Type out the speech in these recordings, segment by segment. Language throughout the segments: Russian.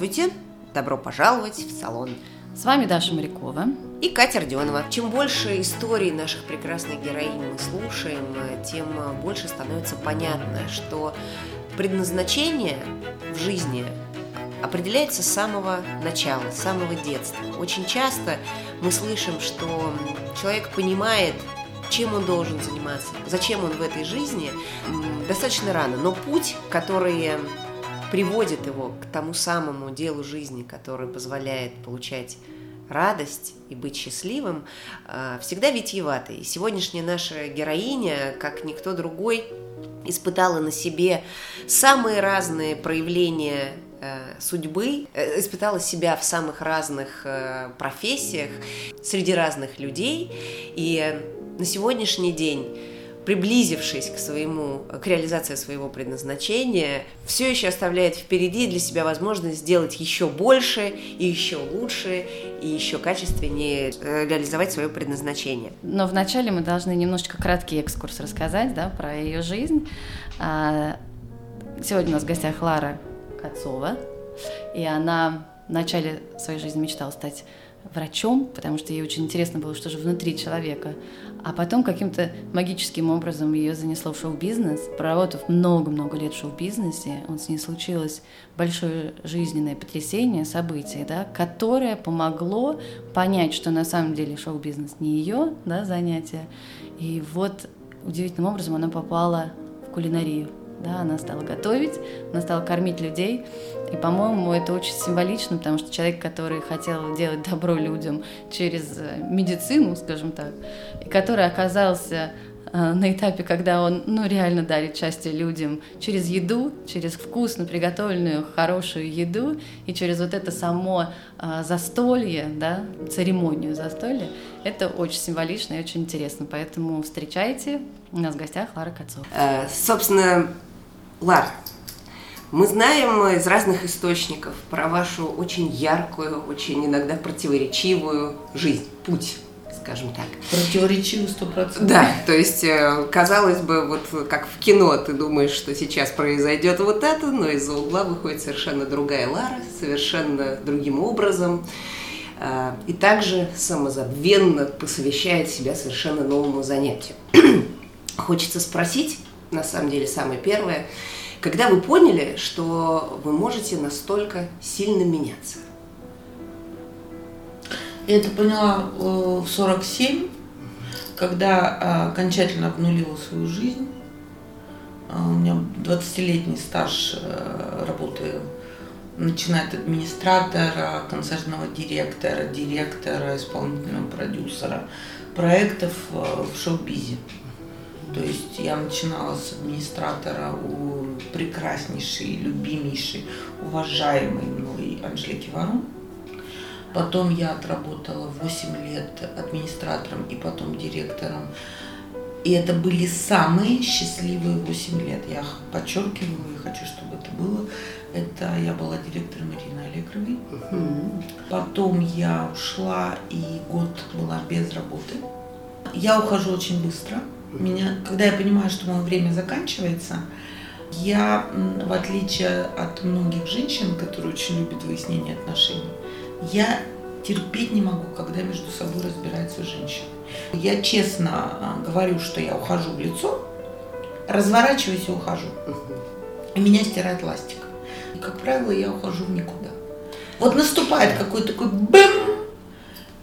Здравствуйте! Добро пожаловать в салон. С вами Даша Морякова. И Катя Родионова. Чем больше историй наших прекрасных героинь мы слушаем, тем больше становится понятно, что предназначение в жизни определяется с самого начала, с самого детства. Очень часто мы слышим, что человек понимает, чем он должен заниматься, зачем он в этой жизни, достаточно рано. Но путь, который приводит его к тому самому делу жизни, который позволяет получать радость и быть счастливым, э, всегда витиеватый. И сегодняшняя наша героиня, как никто другой, испытала на себе самые разные проявления э, судьбы, э, испытала себя в самых разных профессиях, среди разных людей. И на сегодняшний день приблизившись к своему, к реализации своего предназначения, все еще оставляет впереди для себя возможность сделать еще больше и еще лучше и еще качественнее э, реализовать свое предназначение. Но вначале мы должны немножечко краткий экскурс рассказать да, про ее жизнь. А, сегодня у нас в гостях Лара Кацова, и она в начале своей жизни мечтала стать врачом, потому что ей очень интересно было, что же внутри человека. А потом каким-то магическим образом ее занесло в шоу-бизнес. Проработав много-много лет в шоу-бизнесе, он с ней случилось большое жизненное потрясение, событие, да, которое помогло понять, что на самом деле шоу-бизнес не ее да, занятие. И вот удивительным образом она попала в кулинарию. Да, она стала готовить, она стала кормить людей. И, по-моему, это очень символично, потому что человек, который хотел делать добро людям через э, медицину, скажем так, и который оказался э, на этапе, когда он ну, реально дарит счастье людям через еду, через вкусно приготовленную хорошую еду и через вот это само э, застолье, да, церемонию застолья, это очень символично и очень интересно. Поэтому встречайте, у нас в гостях Лара Кацова. Э, собственно, Лар, мы знаем из разных источников про вашу очень яркую, очень иногда противоречивую жизнь, путь скажем так. Противоречивый сто процентов. Да, то есть, э, казалось бы, вот как в кино, ты думаешь, что сейчас произойдет вот это, но из-за угла выходит совершенно другая Лара, совершенно другим образом. Э, и также самозабвенно посвящает себя совершенно новому занятию. Хочется спросить, на самом деле, самое первое, когда вы поняли, что вы можете настолько сильно меняться? Я это поняла э, в 47, когда а, окончательно обнулила свою жизнь. А, у меня 20-летний стаж э, работы начиная от администратора, концертного директора, директора, исполнительного продюсера проектов э, в шоу-бизе. То есть я начинала с администратора у прекраснейшей, любимейшей, уважаемой мной Анжелики Варун. Потом я отработала 8 лет администратором и потом директором. И это были самые счастливые 8 лет. Я подчеркиваю и хочу, чтобы это было. Это я была директором Ирины Аллегровой. Uh-huh. Потом я ушла и год была без работы. Я ухожу очень быстро меня, когда я понимаю, что мое время заканчивается, я, в отличие от многих женщин, которые очень любят выяснение отношений, я терпеть не могу, когда между собой разбираются женщины. Я честно а, говорю, что я ухожу в лицо, разворачиваюсь и ухожу. И меня стирает ластик. И, как правило, я ухожу в никуда. Вот наступает какой-то такой бэм,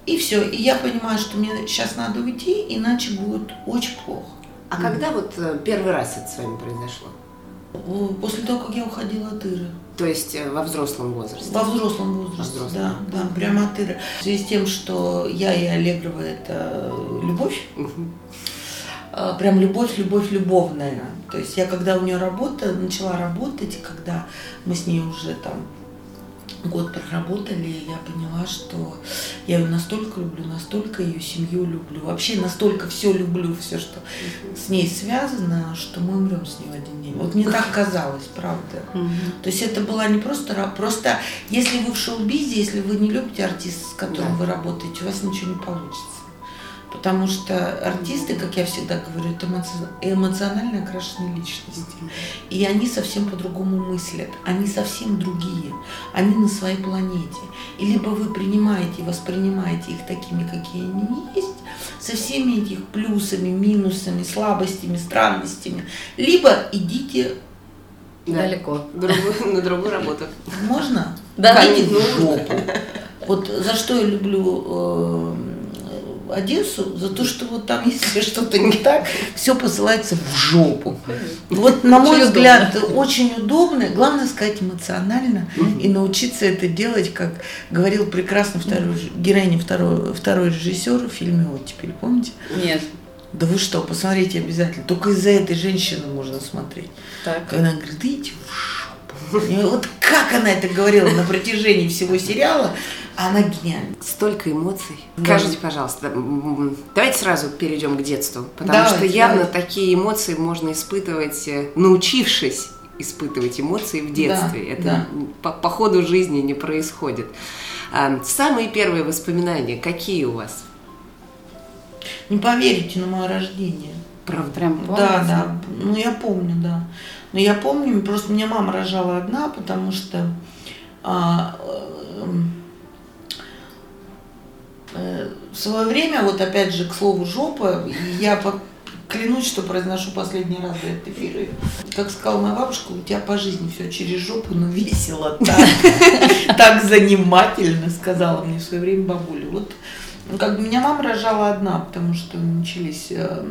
и все. И я понимаю, что мне сейчас надо уйти, иначе будет очень плохо. А mm. когда вот э, первый раз это с вами произошло? После того, как я уходила от Иры. То есть э, во взрослом возрасте? Во взрослом возрасте, Во взрослом. да, да, прямо от Иры. В связи с тем, что я и Аллегрова – это любовь, uh прям любовь, любовь любовная. То есть я когда у нее работала, начала работать, когда мы с ней уже там год проработали, я поняла, что я ее настолько люблю, настолько ее семью люблю, вообще настолько все люблю, все, что с ней связано, что мы умрем с ней в один день. Вот мне так казалось, правда. То есть это была не просто просто если вы в шоу-бизе, если вы не любите артиста, с которым вы работаете, у вас ничего не получится. Потому что артисты, как я всегда говорю, это эмоционально окрашенные личности. И они совсем по-другому мыслят. Они совсем другие. Они на своей планете. И либо вы принимаете и воспринимаете их такими, какие они есть, со всеми этих плюсами, минусами, слабостями, странностями, либо идите далеко другую, на другую работу. Можно? Да. Идите в жопу. Вот за что я люблю э, Одессу за то, что вот там, если что-то не так, все посылается в жопу. Вот, на мой очень взгляд, удобно. очень удобно. Главное сказать эмоционально и научиться это делать, как говорил прекрасно второй, героиня второй, второй режиссер в фильме вот теперь помните? Нет. Да вы что, посмотрите обязательно. Только из-за этой женщины можно смотреть. Так. Когда она говорит, идите в жопу. И вот как она это говорила на протяжении всего сериала, она гениальна. Столько эмоций. Да. Скажите, пожалуйста, давайте сразу перейдем к детству, потому давайте, что явно давайте. такие эмоции можно испытывать, э, научившись испытывать эмоции в детстве. Да, Это да. По, по ходу жизни не происходит. А, самые первые воспоминания какие у вас? Не поверите на мое рождение. Правда? Прям помните? Да, да. Ну, я помню, да. Но я помню, просто меня мама рожала одна, потому что а, Э, в свое время, вот опять же, к слову, жопа, я клянусь, что произношу последний раз за этот эфир. Как сказала моя бабушка, у тебя по жизни все через жопу, но весело так, так занимательно, сказала мне в свое время бабуля. Вот ну, как бы меня мама рожала одна, потому что начались э,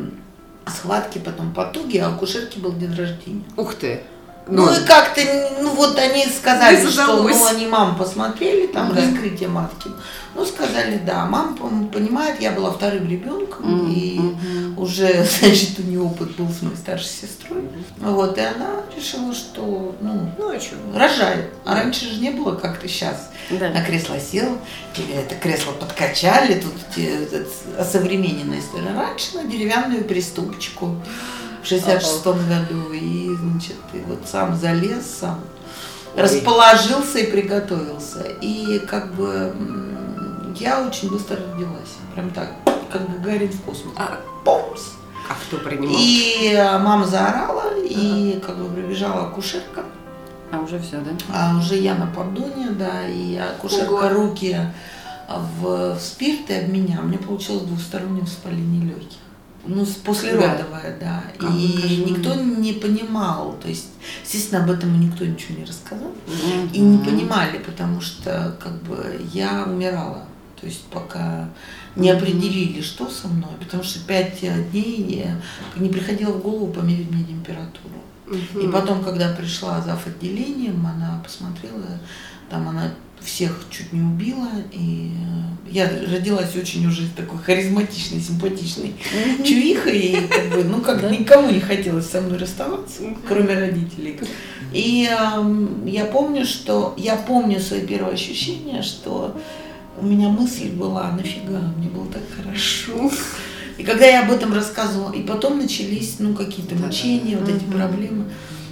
схватки, потом потуги, а у кушерки был день рождения. Ух ты! Ну, ну и как-то, ну вот они сказали, что ну, они маму посмотрели, там да. раскрытие матки. Ну, сказали, да, мама понимает, я была вторым ребенком, mm-hmm. и уже, значит, у нее опыт был с моей старшей сестрой. Вот, и она решила, что, ну, ну а что, рожай. А раньше же не было, как то сейчас. Да. На кресло сел, или это кресло подкачали, тут осовремененная история. Раньше на деревянную приступочку в 66-м году. И, значит, и вот сам залез, сам расположился и приготовился. И как бы я очень быстро родилась. Прям так, как Гагарин в космос. А, Помс! А кто принимал? И э, мама заорала, и как бы прибежала акушерка. А уже все, да? А уже я на поддоне, да, и акушерка Ого. руки в, в спирт и об меня. Мне получилось двустороннее воспаление легких. Ну, послеродовая, да. да. И никто не понимал, то есть, естественно, об этом никто ничего не рассказал. Mm-hmm. И не понимали, потому что как бы я умирала. То есть пока не определили, что со мной, потому что пять дней я не приходила в голову померить мне температуру. Угу. И потом, когда пришла зав. отделением, она посмотрела, там она всех чуть не убила. И э, я родилась очень уже такой харизматичной, симпатичной mm-hmm. чувихой. И как бы, ну как никому не хотелось со мной расставаться, кроме родителей. И э, я помню, что я помню свои первые ощущения, что у меня мысль была, нафига, мне было так хорошо. И когда я об этом рассказывала, и потом начались, ну, какие-то мучения, вот эти проблемы.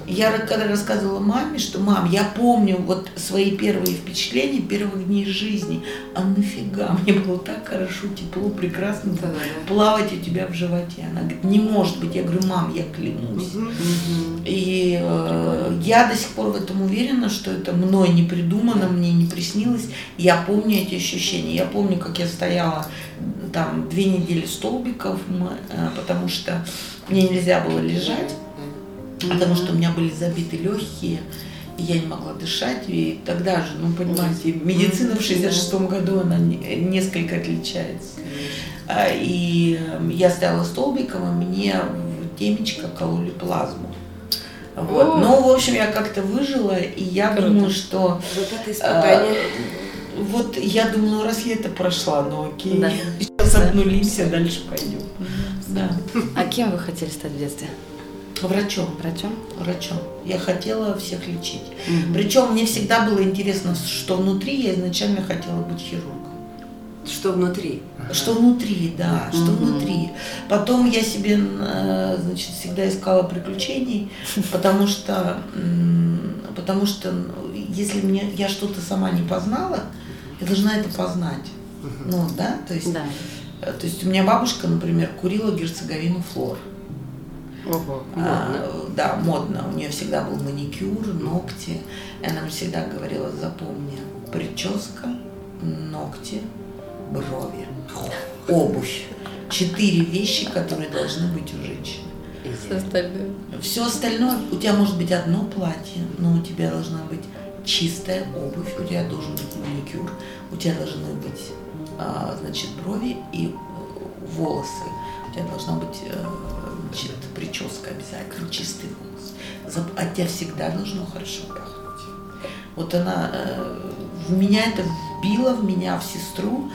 Я когда рассказывала маме, что мам, я помню вот свои первые впечатления первых дней жизни, а нафига, мне было так хорошо, тепло, прекрасно да, да. плавать у тебя в животе. Она говорит, не может быть. Я говорю, мам, я клянусь. Угу. И э, я до сих пор в этом уверена, что это мной не придумано, мне не приснилось. Я помню эти ощущения. Я помню, как я стояла там две недели столбиков, э, потому что мне нельзя было лежать потому что у меня были забиты легкие, и я не могла дышать. И тогда же, ну, понимаете, медицина в 66-м году, она несколько отличается. А, и эм, я стояла столбиком, и мне темечко кололи плазму. Вот. Ну, в общем, я как-то выжила, и я Круто. думаю, что... Вот это испытание. А, вот я думаю, ну раз я это прошла, ну окей. Да. Сейчас да. обнулимся, дальше пойдем. Да. А кем вы хотели стать в детстве? Врачом. Врачом? Врачом. Я хотела всех лечить. Угу. Причем мне всегда было интересно, что внутри. Я изначально хотела быть хирургом. Что внутри? Что внутри, да, что угу. внутри. Потом я себе, значит, всегда искала приключений, потому что, потому что если мне я что-то сама не познала, я должна это познать. Ну, да, то есть. Да Э, То есть у меня бабушка, например, курила герцоговину флор. Ого, А, модно. да, модно. У нее всегда был маникюр, ногти. И она мне всегда говорила, запомни, прическа, ногти, брови, обувь. Четыре вещи, которые должны быть у женщины. Все остальное. Все остальное, у тебя может быть одно платье, но у тебя должна быть чистая обувь, у тебя должен быть маникюр, у тебя должны быть, а, значит, брови и э, волосы. У тебя должна быть э, прическа обязательно, чистый волос. От тебя всегда должно хорошо пахнуть. Вот она э, в меня это вбила, в меня, в сестру.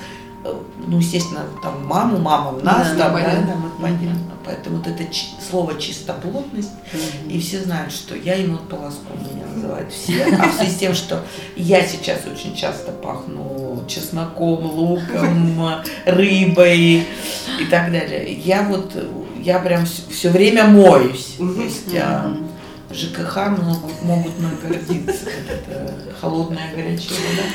Э, Ну, естественно, там маму, мама в нас, Да, там, понятно. да, вот понятно. Поэтому вот это слово чистоплотность и все знают, что я енот полоском меня называют все. А в связи с тем, что я сейчас очень часто пахну чесноком, луком, рыбой и так далее. Я вот, я прям все время моюсь. То есть а, ЖКХ могут, могут мной гордиться. Это холодная горячая вода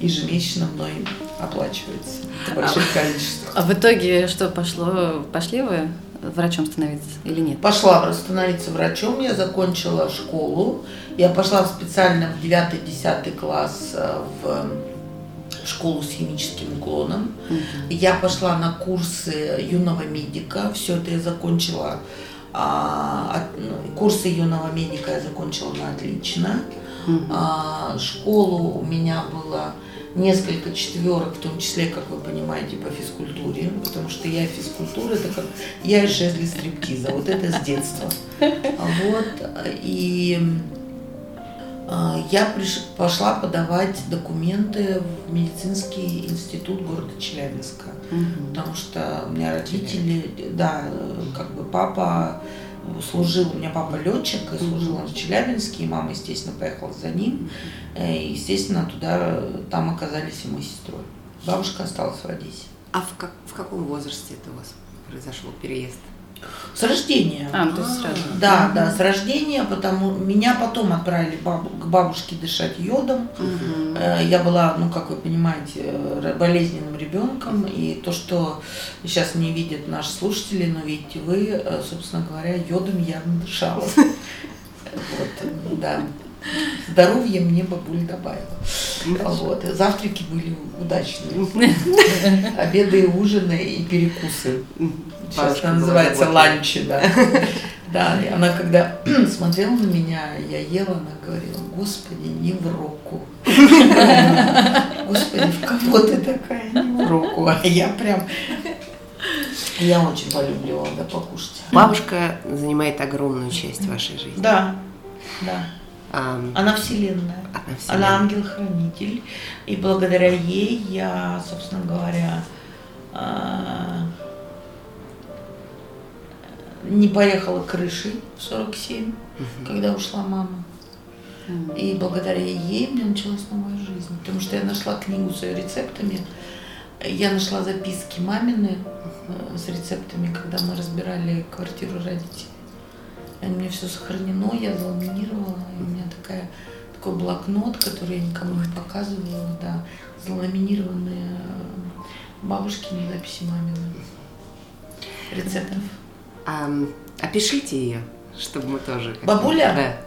ежемесячно мной оплачивается. Это большое количество. А в итоге что пошло? Пошли вы врачом становиться или нет? Пошла становиться врачом, я закончила школу. Я пошла в специально в 9-10 класс э, в школу с химическим уклоном. Я пошла на курсы юного медика. Все это я закончила. а, от- ну, курсы юного медика я закончила на отлично. А, школу у меня было несколько четверок, в том числе, как вы понимаете, по физкультуре, потому что я физкультура, это как я и шезли стриптиза, вот это с детства. Вот, и я приш- пошла подавать документы в медицинский институт города Челябинска, потому что у меня родители, да, э, как бы папа служил, у меня папа летчик, и служил он в Челябинске, и мама, естественно, поехала за ним. Э, И, естественно, туда, там оказались и мы с сестрой. Бабушка осталась в Одессе. А в, как, в каком возрасте это у вас произошел переезд? С рождения. А, ну, то есть сразу. Да, да, с рождения, потому меня потом отправили бабу- к бабушке дышать йодом. Э, Я была, ну, как вы понимаете, э, болезненным ребенком, и то, что сейчас не видят наши слушатели, но видите вы, э, собственно говоря, йодом явно дышала. Вот, да. Здоровье мне бабуль добавила. Вот. Завтраки были удачные. Обеды и ужины и перекусы. Сейчас она была называется ланчи, да. Да, и она когда смотрела на меня, я ела, она говорила, господи, не в руку. Господи, в кого ты такая, не в руку. А я прям, я очень полюбливала, да, покушать. Бабушка занимает огромную часть вашей жизни. Да, да. Ам, Она вселенная. Она Она вселенная. ангел-хранитель. И благодаря ей я, собственно говоря, а, не поехала крышей в 47, когда ушла мама. И благодаря ей у меня началась новая жизнь. Потому что я нашла книгу с ее рецептами. Я нашла записки мамины э, с рецептами, когда мы разбирали квартиру родителей. Меня все сохранено, я заламинировала, и у меня такая, такой блокнот, который я никому не показывала, да, заламинированные э, бабушкины записи мамины. Рецептов. Ам, опишите ее, чтобы мы тоже... Бабуля? Да.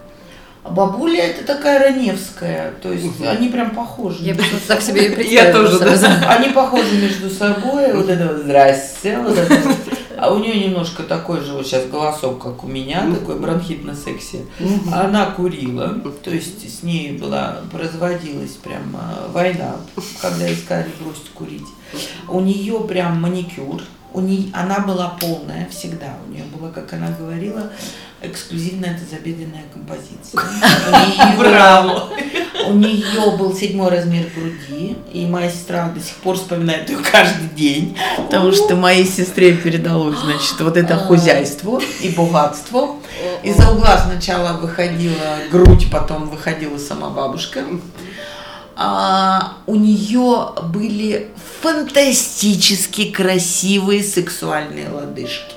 А бабуля это такая раневская, то есть они прям похожи. Я так себе и Я тоже, да. Они похожи между собой, вот это вот «здрасте», вот это вот. А у нее немножко такой же вот сейчас голосок, как у меня, такой бронхитно-секси. Она курила, то есть с ней была, производилась прям а, война, когда ей сказали бросить курить. У нее прям маникюр, у нее, она была полная всегда, у нее была, как она говорила, эксклюзивная тазобедренная композиция. Неё- У нее был седьмой размер груди, и моя сестра до сих пор вспоминает ее каждый день, потому что моей сестре передалось, значит, вот это хозяйство и богатство. Из-за угла сначала выходила грудь, потом выходила сама бабушка. А, у нее были фантастически красивые сексуальные лодыжки.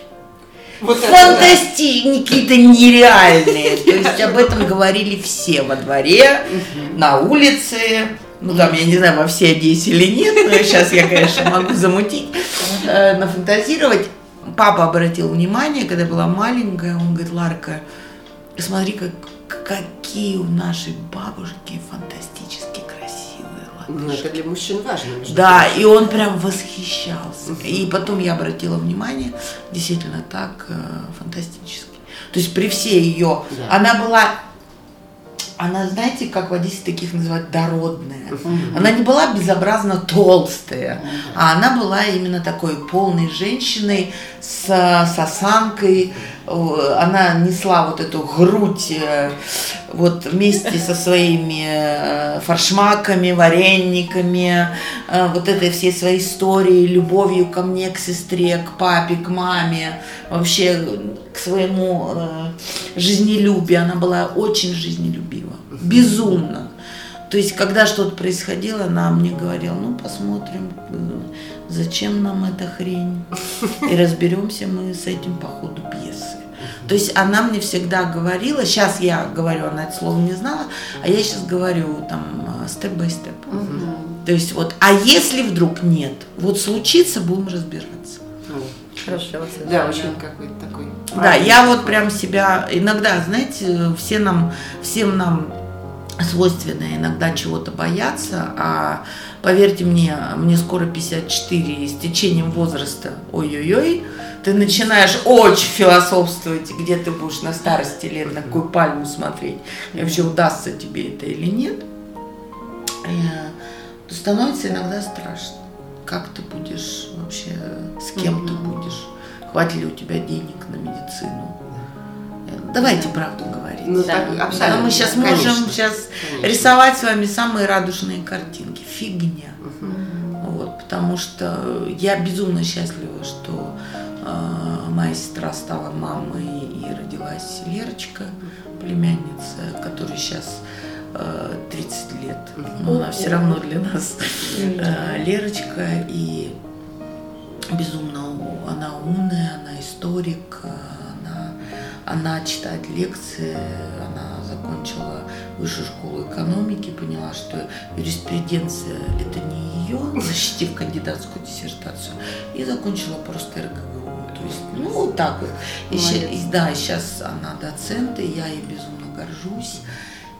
Фантастические, какие-то нереальные. То есть об этом говорили все во дворе, на улице, Ну, там, я не знаю, во всей Одессе или нет, но сейчас я, конечно, могу замутить, э, нафантазировать. Папа обратил внимание, когда была маленькая, он говорит, Ларка, смотри, как, какие у нашей бабушки фантастически красивые Ну, это для мужчин важно. Да, прочим. и он прям восхищался. И потом я обратила внимание, действительно так э, фантастически. То есть при всей ее, Да. она была, она, знаете, как в Одессе таких называют дородная. Она не была безобразно толстая, а она была именно такой полной женщиной с, с осанкой. Э, Она несла вот эту грудь э, вот вместе со своими э, форшмаками, варениками, вот этой всей своей историей, любовью ко мне, к сестре, к папе, к маме, вообще к своему жизнелюбию. Она была очень жизнелюбива, безумно. То есть, когда что-то происходило, она мне говорила, ну, посмотрим, зачем нам эта хрень, и разберемся мы с этим по ходу пьесы. То есть она мне всегда говорила, сейчас я говорю, она это слово не знала, а я сейчас говорю там степ-бай-степ. То есть вот, а если вдруг нет, вот случится, будем разбираться. Ну, Хорошо. Да, очень какой-то такой. Да, я вот прям себя иногда, знаете, все нам, всем нам свойственно иногда чего-то бояться, а поверьте мне, мне скоро 54, и с течением возраста, ой-ой-ой, ты начинаешь очень философствовать, где ты будешь на старости лет, на какую пальму смотреть, и вообще удастся тебе это или нет, И, то становится иногда страшно. Как ты будешь вообще, с кем ты будешь, хватит ли у тебя денег на медицину. Э, Давайте правду говорить. Ну, Да. так, Да, абсолютно. А мы сейчас конечно, можем сейчас конечно. рисовать с вами самые радужные картинки. Фигня. Мгм. Вот, потому что я безумно счастлива, что э, моя сестра стала мамой и родилась Лерочка, племянница, которой сейчас э, 30 лет. Но она все равно для нас э, Лерочка и безумно она умная, она историк, э, она, она читает лекции, она закончила высшую школу экономики, поняла, что юриспруденция это не ее, защитив кандидатскую диссертацию, и закончила просто РГГУ. Ну, вот так вот. И, и да, сейчас она доцент, и я ей безумно горжусь.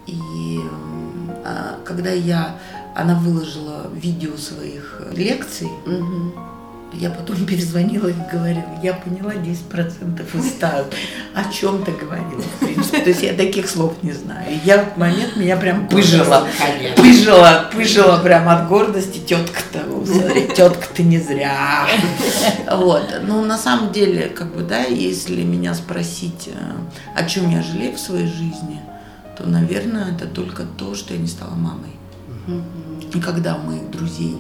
И а, когда я, она выложила видео своих лекций, Мгм. Я потом перезвонила и говорила, я поняла 10% из 100. О чем ты говорила, в принципе. То есть я таких слов не знаю. Я в момент меня прям пыжила. Пыжила, пыжила прям от гордости. Тетка-то, смотри, тетка ты не зря. Вот. Ну, на самом деле, как бы, да, если меня спросить, э, о чем я жалею в своей жизни, то, наверное, это только то, что я не стала мамой. И когда у моих друзей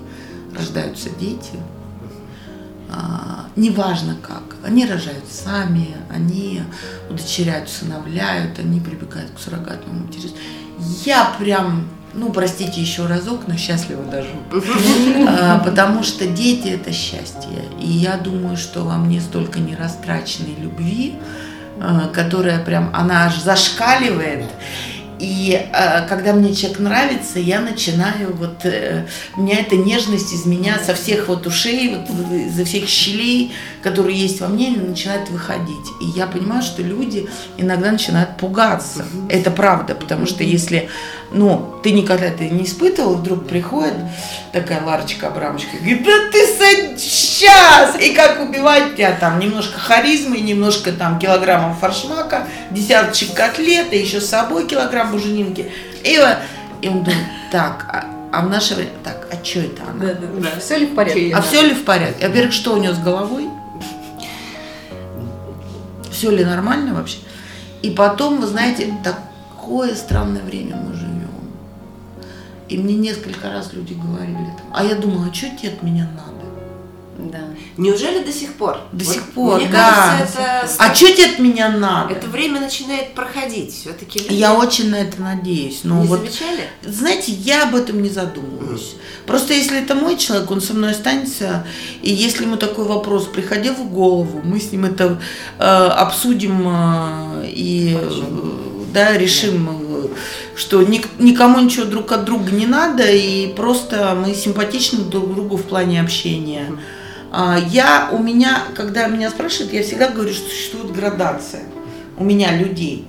рождаются дети, неважно как, они рожают сами, они удочеряют, усыновляют, они прибегают к суррогатному материнству. Я прям, ну, простите еще разок, но счастлива даже. А, Потому что дети – это счастье. И я думаю, что во мне столько нерастраченной любви, а, которая прям, она аж зашкаливает. И э, когда мне человек нравится, я начинаю вот э, у меня эта нежность из меня со всех вот ушей, вот изо всех щелей, которые есть во мне, начинает выходить. И я понимаю, что люди иногда начинают пугаться. Это правда, потому что если, ну, ты никогда это не испытывал, вдруг приходит такая Ларочка Абрамочка, говорит, да ты сейчас! И как убивать тебя там немножко харизмы, немножко там килограммов форшмака, десяточек котлет, и еще с собой килограмм буженинки. И, вот- и он думает, так, а, а в наше время, так, а что это она? Да, да, да. Все ли в порядке? А все ли в порядке? Во-первых, что у нее с головой? Все ли нормально вообще? И потом, вы знаете, такое странное время мы живем. И мне несколько раз люди говорили, а я думала, а что тебе от меня надо? Да. Неужели до сих пор? До Вот сих пор, Мне да. кажется, это... А что тебе от меня надо? Это время начинает проходить. Все-таки Я очень на это надеюсь. Но не вот замечали? Знаете, я об этом не задумываюсь. Просто если это мой человек, он со мной останется, и если ему такой вопрос приходил в голову, мы с ним это э, обсудим э, и э, да, решим, э, что никому ничего друг от друга не надо, и просто мы симпатичны друг другу в плане общения. А, я, у меня, когда меня спрашивают, я всегда говорю, что существует градация у меня людей.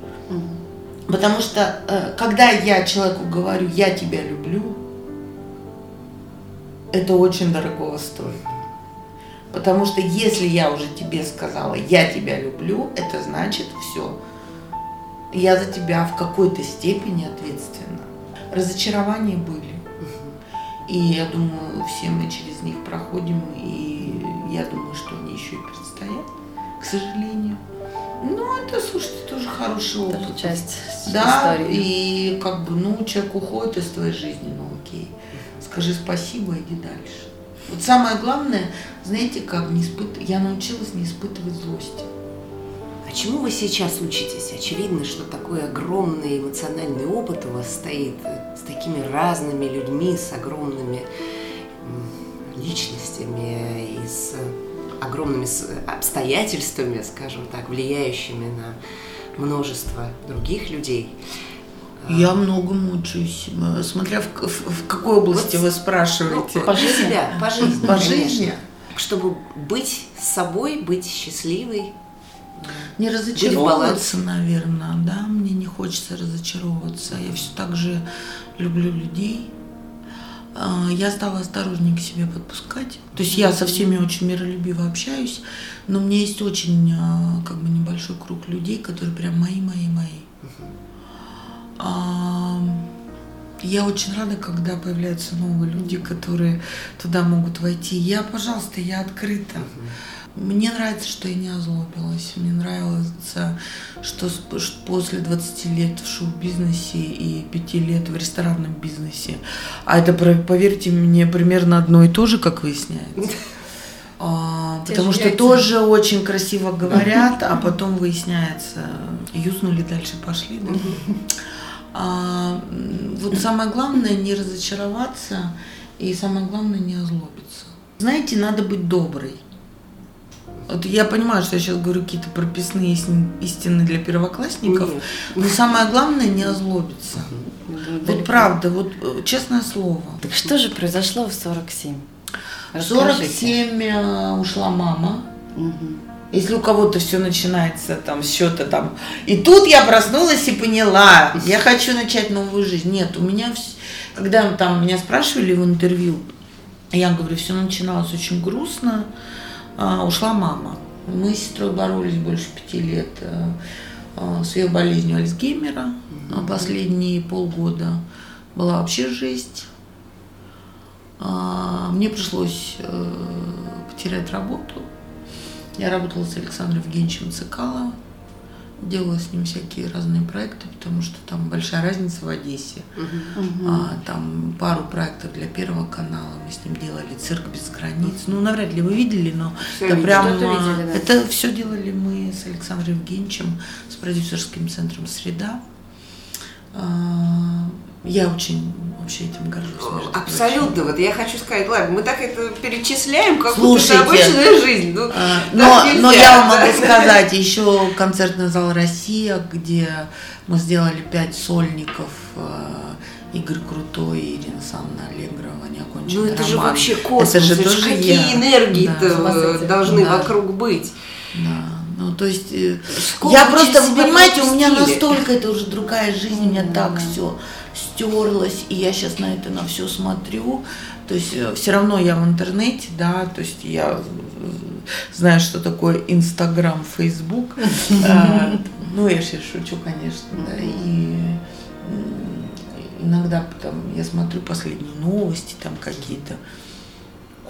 Потому что, э, когда я человеку говорю, я тебя люблю, это очень дорого стоит. Потому что если я уже тебе сказала, я тебя люблю, это значит все. Я за тебя в какой-то степени ответственна. Разочарования были. И я думаю, все мы через них проходим, и я думаю, что они еще и предстоят, к сожалению. Ну, это, слушайте, тоже хороший опыт. Тоже часть да, истории. и как бы, ну, человек уходит из твоей жизни, ну окей. Скажи спасибо, иди дальше. Вот самое главное, знаете, как не испыт... я научилась не испытывать злости. А чему вы сейчас учитесь? Очевидно, что такой огромный эмоциональный опыт у вас стоит э, с такими разными людьми, с огромными личностями и с огромными обстоятельствами, скажем так, влияющими на множество других людей. Я многому учусь, смотря в, в, в какой области вот, вы спрашиваете. Ну, по жизни, себя, по жизни. По жизни. Чтобы быть собой, быть счастливой. Не разочаровываться, наверное, да, мне не хочется разочаровываться. Я все так же люблю людей, а, я стала осторожнее к себе подпускать. То есть я со всеми очень миролюбиво общаюсь, но у меня есть очень а, как бы небольшой круг людей, которые прям мои, мои, мои. А, я очень рада, когда появляются новые люди, которые туда могут войти. Я, пожалуйста, я открыта. Мне нравится, что я не озлобилась. Мне нравится, что после 20 лет в шоу-бизнесе и 5 лет в ресторанном бизнесе, а это, поверьте мне, примерно одно и то же, как выясняется. А, потому что тоже очень красиво говорят, а потом выясняется, юзнули, дальше пошли. Да? А, вот самое главное не разочароваться и самое главное не озлобиться. Знаете, надо быть доброй. Вот я понимаю, что я сейчас говорю какие-то прописные истины для первоклассников, Нет. но самое главное не озлобиться. Да, вот правда, вот э, честное слово. Так что же произошло в 47? В 47 э, ушла мама. Угу. Если у кого-то все начинается там с счета там. И тут я проснулась и поняла, я хочу начать новую жизнь. Нет, у меня, когда там меня спрашивали в интервью, я говорю, все начиналось очень грустно ушла мама. Мы с сестрой боролись больше пяти лет э, э, с ее болезнью Альцгеймера. Mm-hmm. Последние полгода была вообще жесть. А, мне пришлось э, потерять работу. Я работала с Александром Евгеньевичем Цикаловым делала с ним всякие разные проекты, потому что там большая разница в Одессе. Uh-huh. А, там пару проектов для Первого канала мы с ним делали «Цирк без границ». Ну, навряд ли вы видели, но все это видели, прям... Это, видели, да. это все делали мы с Александром Евгеньевичем, с продюсерским центром «Среда». А, я очень вообще этим горжусь. Абсолютно. Вот я хочу сказать, ладно, мы так это перечисляем, как будто это обычная жизнь. Ну, а, но, нельзя, но я вам могу сказать, еще концертный зал Россия, где мы сделали пять сольников. Э, Игорь Крутой и Ирина Санна Аллегрова, неоконченный Ну это роман. же вообще космос, это же, это тоже какие я. энергии-то да, должны да. вокруг быть. Да. Ну, то есть, э, Сколько я просто, вы понимаете, у меня настолько это уже другая жизнь, у меня так все стерлось, и я сейчас на это на все смотрю. То есть э, все равно я в интернете, да, то есть я э, знаю, что такое Инстаграм, Фейсбук. А, ну, я сейчас шучу, конечно, да, и иногда там я смотрю последние новости там какие-то.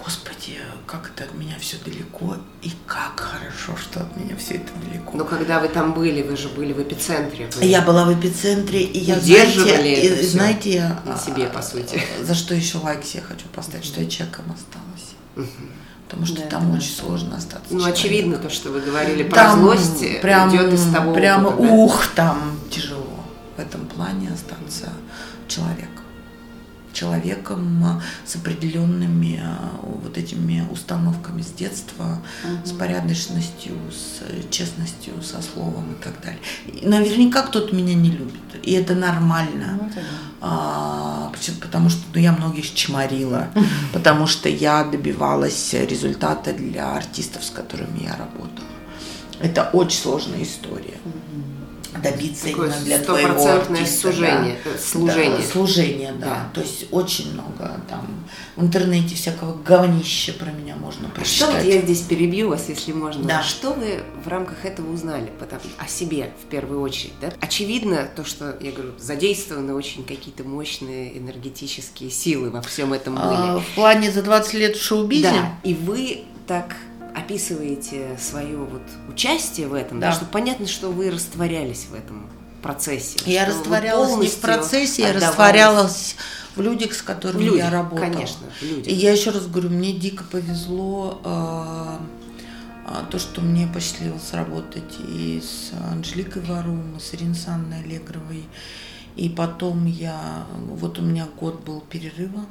Господи, как это от меня все далеко, и как хорошо, что от меня все это далеко. Но когда вы там были, вы же были в эпицентре. Вы я была в эпицентре, и я, знаете, это знаете, я, на себе, по сути. За что еще лайк себе хочу поставить, что я человеком осталась. Угу. Потому что да, там очень сложно остаться. Ну, человеком. очевидно, то, что вы говорили про там злость, прям, идет из того Прямо, опыта, ух, там тяжело в этом плане остаться человеком. Человеком а, с определенными а, вот этими установками с детства, угу. с порядочностью, с честностью, со словом и так далее. И наверняка кто-то меня не любит, и это нормально, ну, а, потому что ну, я многих чморила, потому что я добивалась результата для артистов, с которыми я работала. Это очень сложная история добиться Такое именно для твоего артиста. Служение, да. служение. Да, служение, да. да. То есть очень много там в интернете всякого говнища про меня можно прочитать. Что вот я здесь перебью вас, если можно. Да. Что вы в рамках этого узнали потому, о себе в первую очередь? Да? Очевидно то, что, я говорю, задействованы очень какие-то мощные энергетические силы во всем этом были. А, в плане за 20 лет в шоу-бизе? Да, и вы так описываете свое вот участие в этом, да. Да, чтобы понятно, что вы растворялись в этом процессе. Я растворялась не в процессе, я растворялась в людях, с которыми люди, я работала. Конечно, люди. И я еще раз говорю, мне дико повезло э, то, что мне посчастливилось работать и с Анжеликой Варум, и с Ириной Санной Аллегровой. И потом я, вот у меня год был перерыва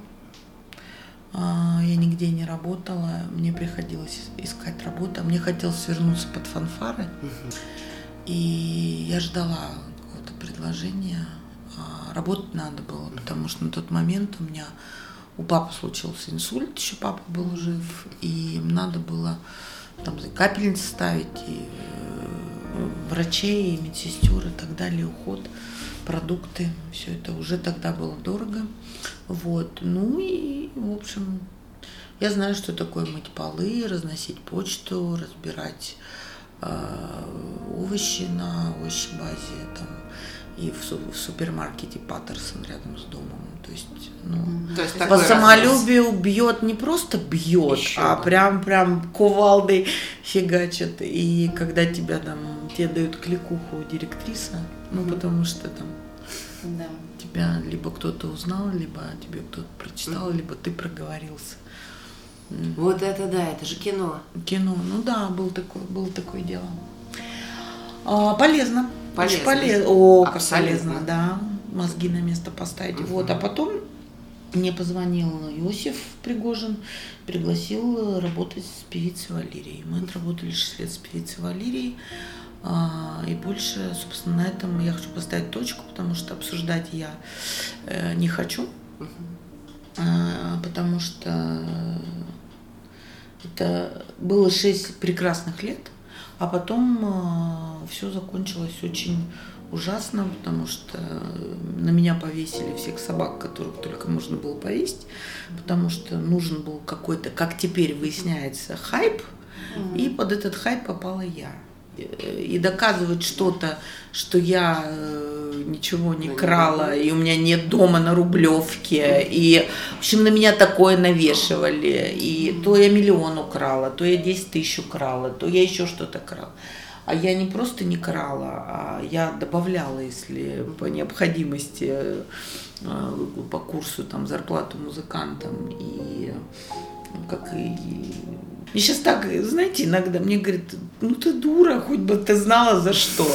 я нигде не работала, мне приходилось искать работу, а мне хотелось вернуться под фанфары. И я ждала какого-то предложения. А, работать надо было, потому что на тот момент у меня у папы случился инсульт, еще папа был жив, и им надо было там капельницы ставить, и врачей, медсестер, и так далее, уход продукты, все это уже тогда было дорого. Вот. Ну и, в общем, я знаю, что такое мыть полы, разносить почту, разбирать э, овощи на овощебазе там, и в, в супермаркете Паттерсон рядом с домом. То есть, ну, То есть по самолюбию раз... бьет не просто бьет, Еще а бы. прям прям кувалдой фигачит. И когда тебя там тебе дают кликуху директриса, ну потому что там да. тебя либо кто-то узнал, либо тебе кто-то прочитал, mm-hmm. либо ты проговорился. Вот это да, это же кино. Кино, ну да, был такой, был такое дело. А, полезно. Полезно. Очень полезно. О, как полезно, да. Мозги на место поставить. Угу. Вот, а потом мне позвонил Иосиф Пригожин, пригласил работать с певицей Валерией. Мы отработали 6 лет с певицей Валерией. А, и больше, собственно, на этом я хочу поставить точку, потому что обсуждать я э, не хочу, а, потому что это было шесть прекрасных лет, а потом а, все закончилось очень ужасно, потому что на меня повесили всех собак, которых только можно было повесить, потому что нужен был какой-то, как теперь выясняется, хайп, и под этот хайп попала я и доказывать что-то, что я э, ничего не крала, и у меня нет дома на Рублевке, и, в общем, на меня такое навешивали, и то я миллион украла, то я 10 тысяч украла, то я еще что-то крала. А я не просто не крала, а я добавляла, если по необходимости, э, по курсу там зарплату музыкантам. И как и мне сейчас так, знаете, иногда мне говорят, ну ты дура, хоть бы ты знала за что.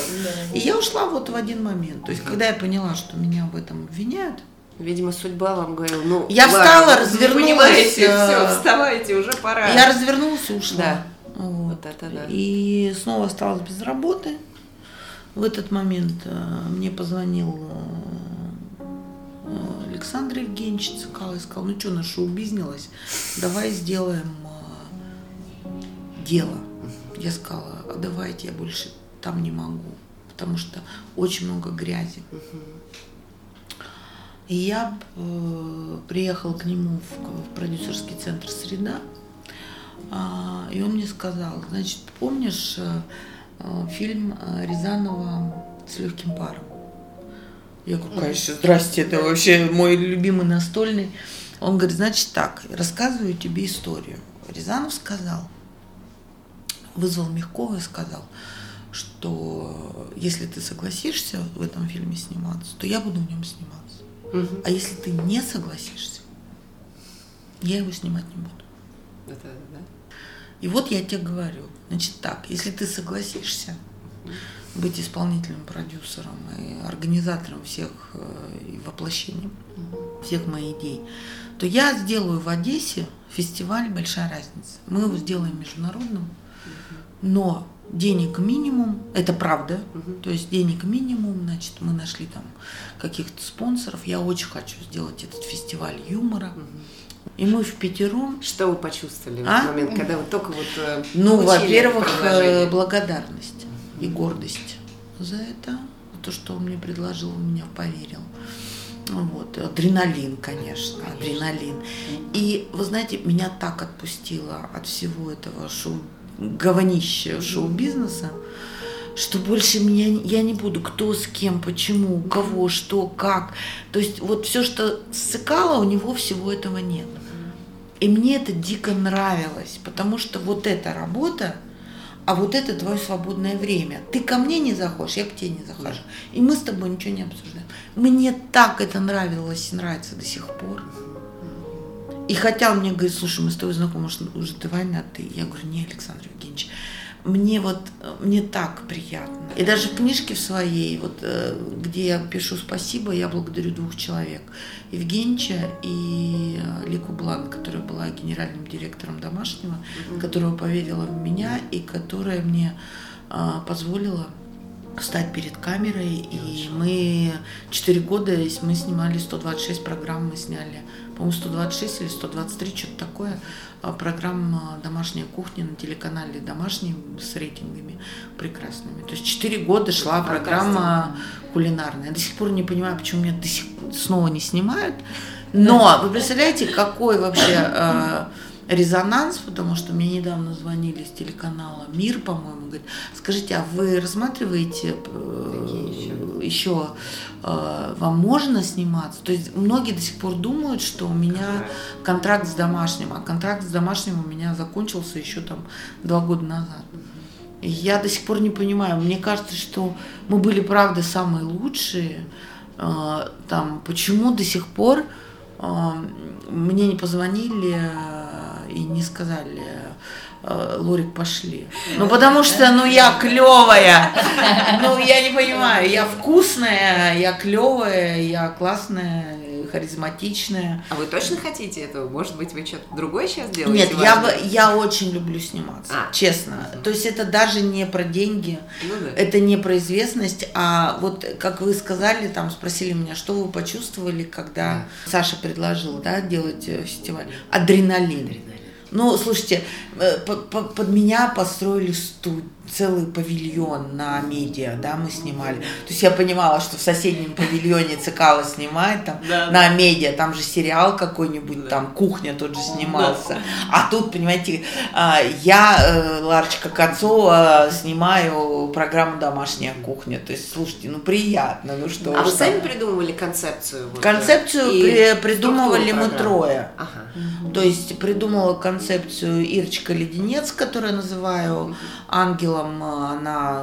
И я ушла вот в один момент. То есть, когда я поняла, что меня в этом обвиняют, Видимо, судьба вам говорила, ну, Я ладно, встала, развернулась. Понимаете, э, все, вставайте, уже пора. Я развернулась и ушла. Да. Вот. вот это да. И снова осталась без работы. В этот момент э, мне позвонил э, Александр Евгеньевич Цикал и сказал, ну что, наша убизнилась, давай сделаем дело. Я сказала, а давайте я больше там не могу, потому что очень много грязи. И я э, приехала к нему в, в продюсерский центр «Среда», э, и он мне сказал, значит, помнишь э фильм э, Рязанова «С легким паром»? Я говорю, конечно, здрасте, это вообще мой любимый настольный. Он говорит, значит так, рассказываю тебе историю. Рязанов сказал, вызвал Мягкова и сказал, что если ты согласишься в этом фильме сниматься, то я буду в нем сниматься. Угу. А если ты не согласишься, я его снимать не буду. Это, да? И вот я тебе говорю, значит так, если ты согласишься угу. быть исполнительным продюсером и организатором всех э, и воплощением угу. всех моих идей, то я сделаю в Одессе фестиваль «Большая разница». Мы его сделаем международным, но денег минимум, это правда, Мгм. то есть денег минимум, значит, мы нашли там каких-то спонсоров. Я очень хочу сделать этот фестиваль юмора. И мы в пятером Что вы почувствовали в А? этот момент, когда вы только вот э, Ну, во-первых, э, благодарность и гордость за это, то, что он мне предложил, он в меня поверил. Вот, адреналин, конечно, адреналин. И, вы знаете, меня так отпустило от всего этого шоу, говнища шоу-бизнеса, что больше меня я не буду, кто с кем, почему, у кого, что, как. То есть вот все, что ссыкало, у него всего этого нет. И мне это дико нравилось, потому что вот эта работа, а вот это твое свободное время. Ты ко мне не заходишь, я к тебе не захожу. И мы с тобой ничего не обсуждаем. Мне так это нравилось и нравится до сих пор. И хотя он мне говорит, слушай, мы с тобой знакомы уже, уже давай на ты. Я говорю, не, Александр Евгеньевич, мне вот, мне так приятно. И даже в книжке в своей, вот, э, где я пишу спасибо, я благодарю двух человек. Евгеньевича и э, Лику Блан, которая была генеральным директором домашнего, которая поверила в меня и которая мне э, позволила встать перед камерой. И мы четыре года мы снимали 126 программ, мы сняли, по-моему, 126 или 123, что-то такое. А, Программа «Домашняя кухня» на телеканале «Домашний» с рейтингами прекрасными. То есть четыре года шла программа кулинарная. Я до сих пор не понимаю, почему меня до сих снова не снимают. Но вы представляете, какой вообще э, резонанс, потому что мне недавно звонили с телеканала Мир, по-моему, говорит, скажите, а вы рассматриваете э, еще, э, вам можно сниматься? То есть многие до сих пор думают, что у меня контракт с домашним, а контракт с домашним у меня закончился еще там два года назад. Я до сих пор не понимаю. Мне кажется, что мы были, правда, самые лучшие. Э, Там, почему до сих пор э, мне не позвонили и не сказали, э, Лорик, пошли. Ну, потому что, ну, я клевая. Ну, я не понимаю, я вкусная, я клевая, я классная, харизматичная. А вы точно хотите этого? Может быть, вы что-то другое сейчас делаете? Нет, я, важное? бы- я очень люблю сниматься, А. честно. То есть это даже не про деньги, Ну да. это не про известность, а вот как вы сказали, там спросили меня, что вы почувствовали, когда Саша предложил, да, делать э, фестиваль. Адреналин. Ну, слушайте, э, по- по- под меня построили студ, целый павильон на медиа, да, мы снимали. То есть я понимала, что в соседнем павильоне Цикало снимает, там, Да. на медиа, там же сериал какой-нибудь, там, кухня тот же снимался. А тут, понимаете, а, я, э, Ларочка Кацова, снимаю программу «Домашняя кухня». То есть, слушайте, ну, приятно, ну что А вы сами придумывали концепцию? вот, Концепцию и при- придумывали мы трое. Ага. То есть придумала концепцию Ирочка Леденец, которую я называю ангелом, она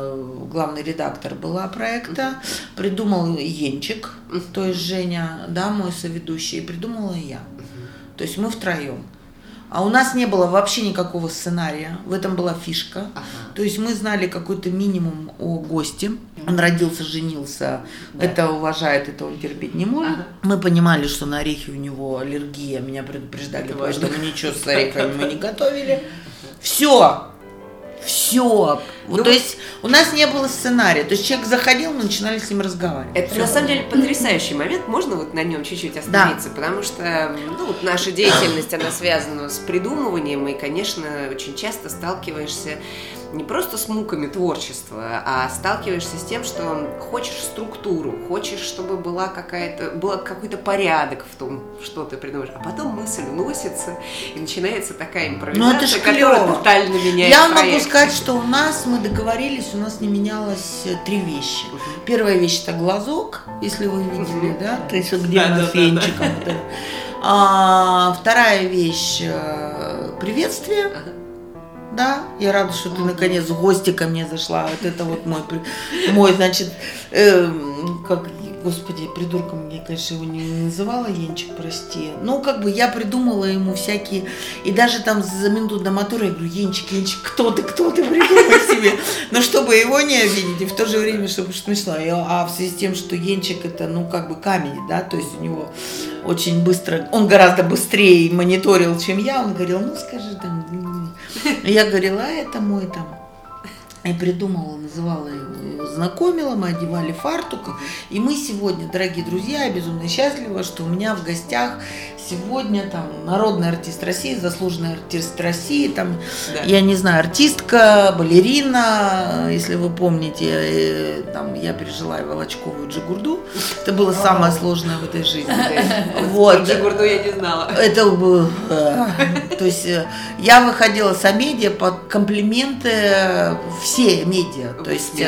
главный редактор была проекта. Придумал Енчик, то есть Женя, да, мой соведущий, и придумала я. То есть мы втроем. А у нас не было вообще никакого сценария, в этом была фишка. Ага. То есть мы знали какой-то минимум о госте. Он родился, женился, это уважает, это он терпеть не может. Ага. Мы понимали, что на орехи у него аллергия, меня предупреждали, Это важно. поэтому ничего с орехами мы не готовили. Все. Все. Ну, то есть у нас не было сценария. То есть человек заходил, мы начинали с ним разговаривать. Это Всё. на самом деле потрясающий момент, можно вот на нем чуть-чуть остановиться, потому что ну, вот наша деятельность, она связана с придумыванием, и, конечно, очень часто сталкиваешься не просто с муками творчества, а сталкиваешься с тем, что хочешь структуру, хочешь, чтобы была какая-то, был какой-то порядок в том, что ты придумаешь, а потом мысль уносится, и начинается такая импровизация, Ну, это которая клёво. тотально меняет Я вам могу проект. сказать, что у нас мы договорились, у нас не менялось э, три вещи. Первая вещь это глазок, если вы видели, да, то есть вот где Да, у нас да, с да, это. А, вторая вещь э, приветствие. Да, я рада, что ты наконец в гости ко мне зашла. Вот это вот мой, мой значит, эм, как, господи, придурком я, конечно, его не называла, Енчик, прости. Ну, как бы я придумала ему всякие, и даже там за минуту до мотора я говорю, Енчик, Енчик, кто ты, кто ты, придумай себе. Но чтобы его не обидеть, и в то же время, чтобы смешно. А в связи с тем, что Енчик это, ну, как бы камень, да, то есть у него очень быстро, он гораздо быстрее мониторил, чем я, он говорил, ну, скажи там, я говорила, а это мой там я придумала, называла его, знакомила, мы одевали фартук. И мы сегодня, дорогие друзья, я безумно счастлива, что у меня в гостях сегодня там народный артист России, заслуженный артист России, там, да. я не знаю, артистка, балерина, если вы помните, э, там, я пережила и Волочковую Джигурду. Это было самое сложное в этой жизни. Вот. Джигурду я не знала. Это было... Э, то есть э, я выходила с Амедиа под комплименты все медиа. То есть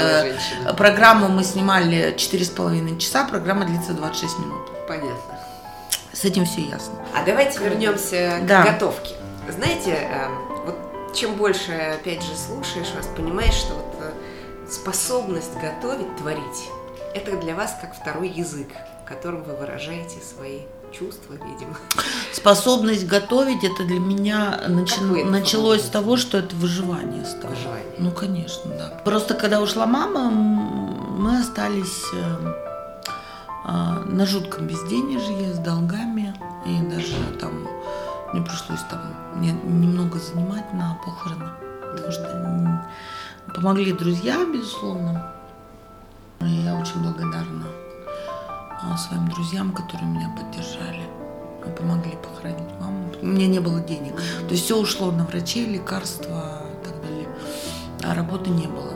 программу мы снимали 4,5 часа, программа длится 26 минут. Понятно. С этим все ясно. А давайте вернемся да. к готовке. Знаете, эм, вот чем больше, опять же, слушаешь вас, понимаешь, что вот э, способность готовить, творить, это для вас как второй язык, которым вы выражаете свои чувства, видимо. Способность готовить это для меня начи... началось с того, что это выживание стало. Выживание. Ну, конечно, да. Просто когда ушла мама, мы остались эм, а, на жутком безденежье, с долгами, и даже там мне пришлось там мне немного занимать на похороны, потому что помогли друзья, безусловно. И я очень благодарна своим друзьям, которые меня поддержали и помогли похоронить маму. У меня не было денег. То есть все ушло на врачей, лекарства и так далее. А работы не было.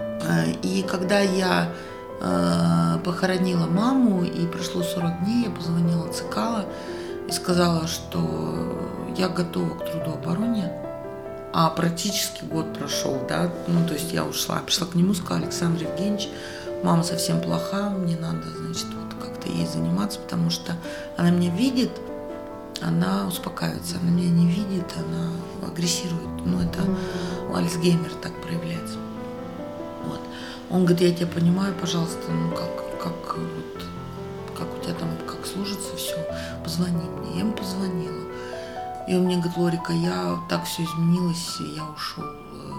А, и когда я похоронила маму, и прошло 40 дней, я позвонила Цикала и сказала, что я готова к трудообороне. А практически год прошел, да, ну, то есть я ушла, пришла к нему, сказала, Александр Евгеньевич, мама совсем плоха, мне надо, значит, вот как-то ей заниматься, потому что она меня видит, она успокаивается, она меня не видит, она агрессирует. Ну, это Альцгеймер так проявляется. Он говорит, я тебя понимаю, пожалуйста, ну как, как, вот, как у тебя там, как сложится все, позвони мне. Я ему позвонила. И он мне говорит, Лорика, я так все изменилось, я ушел э,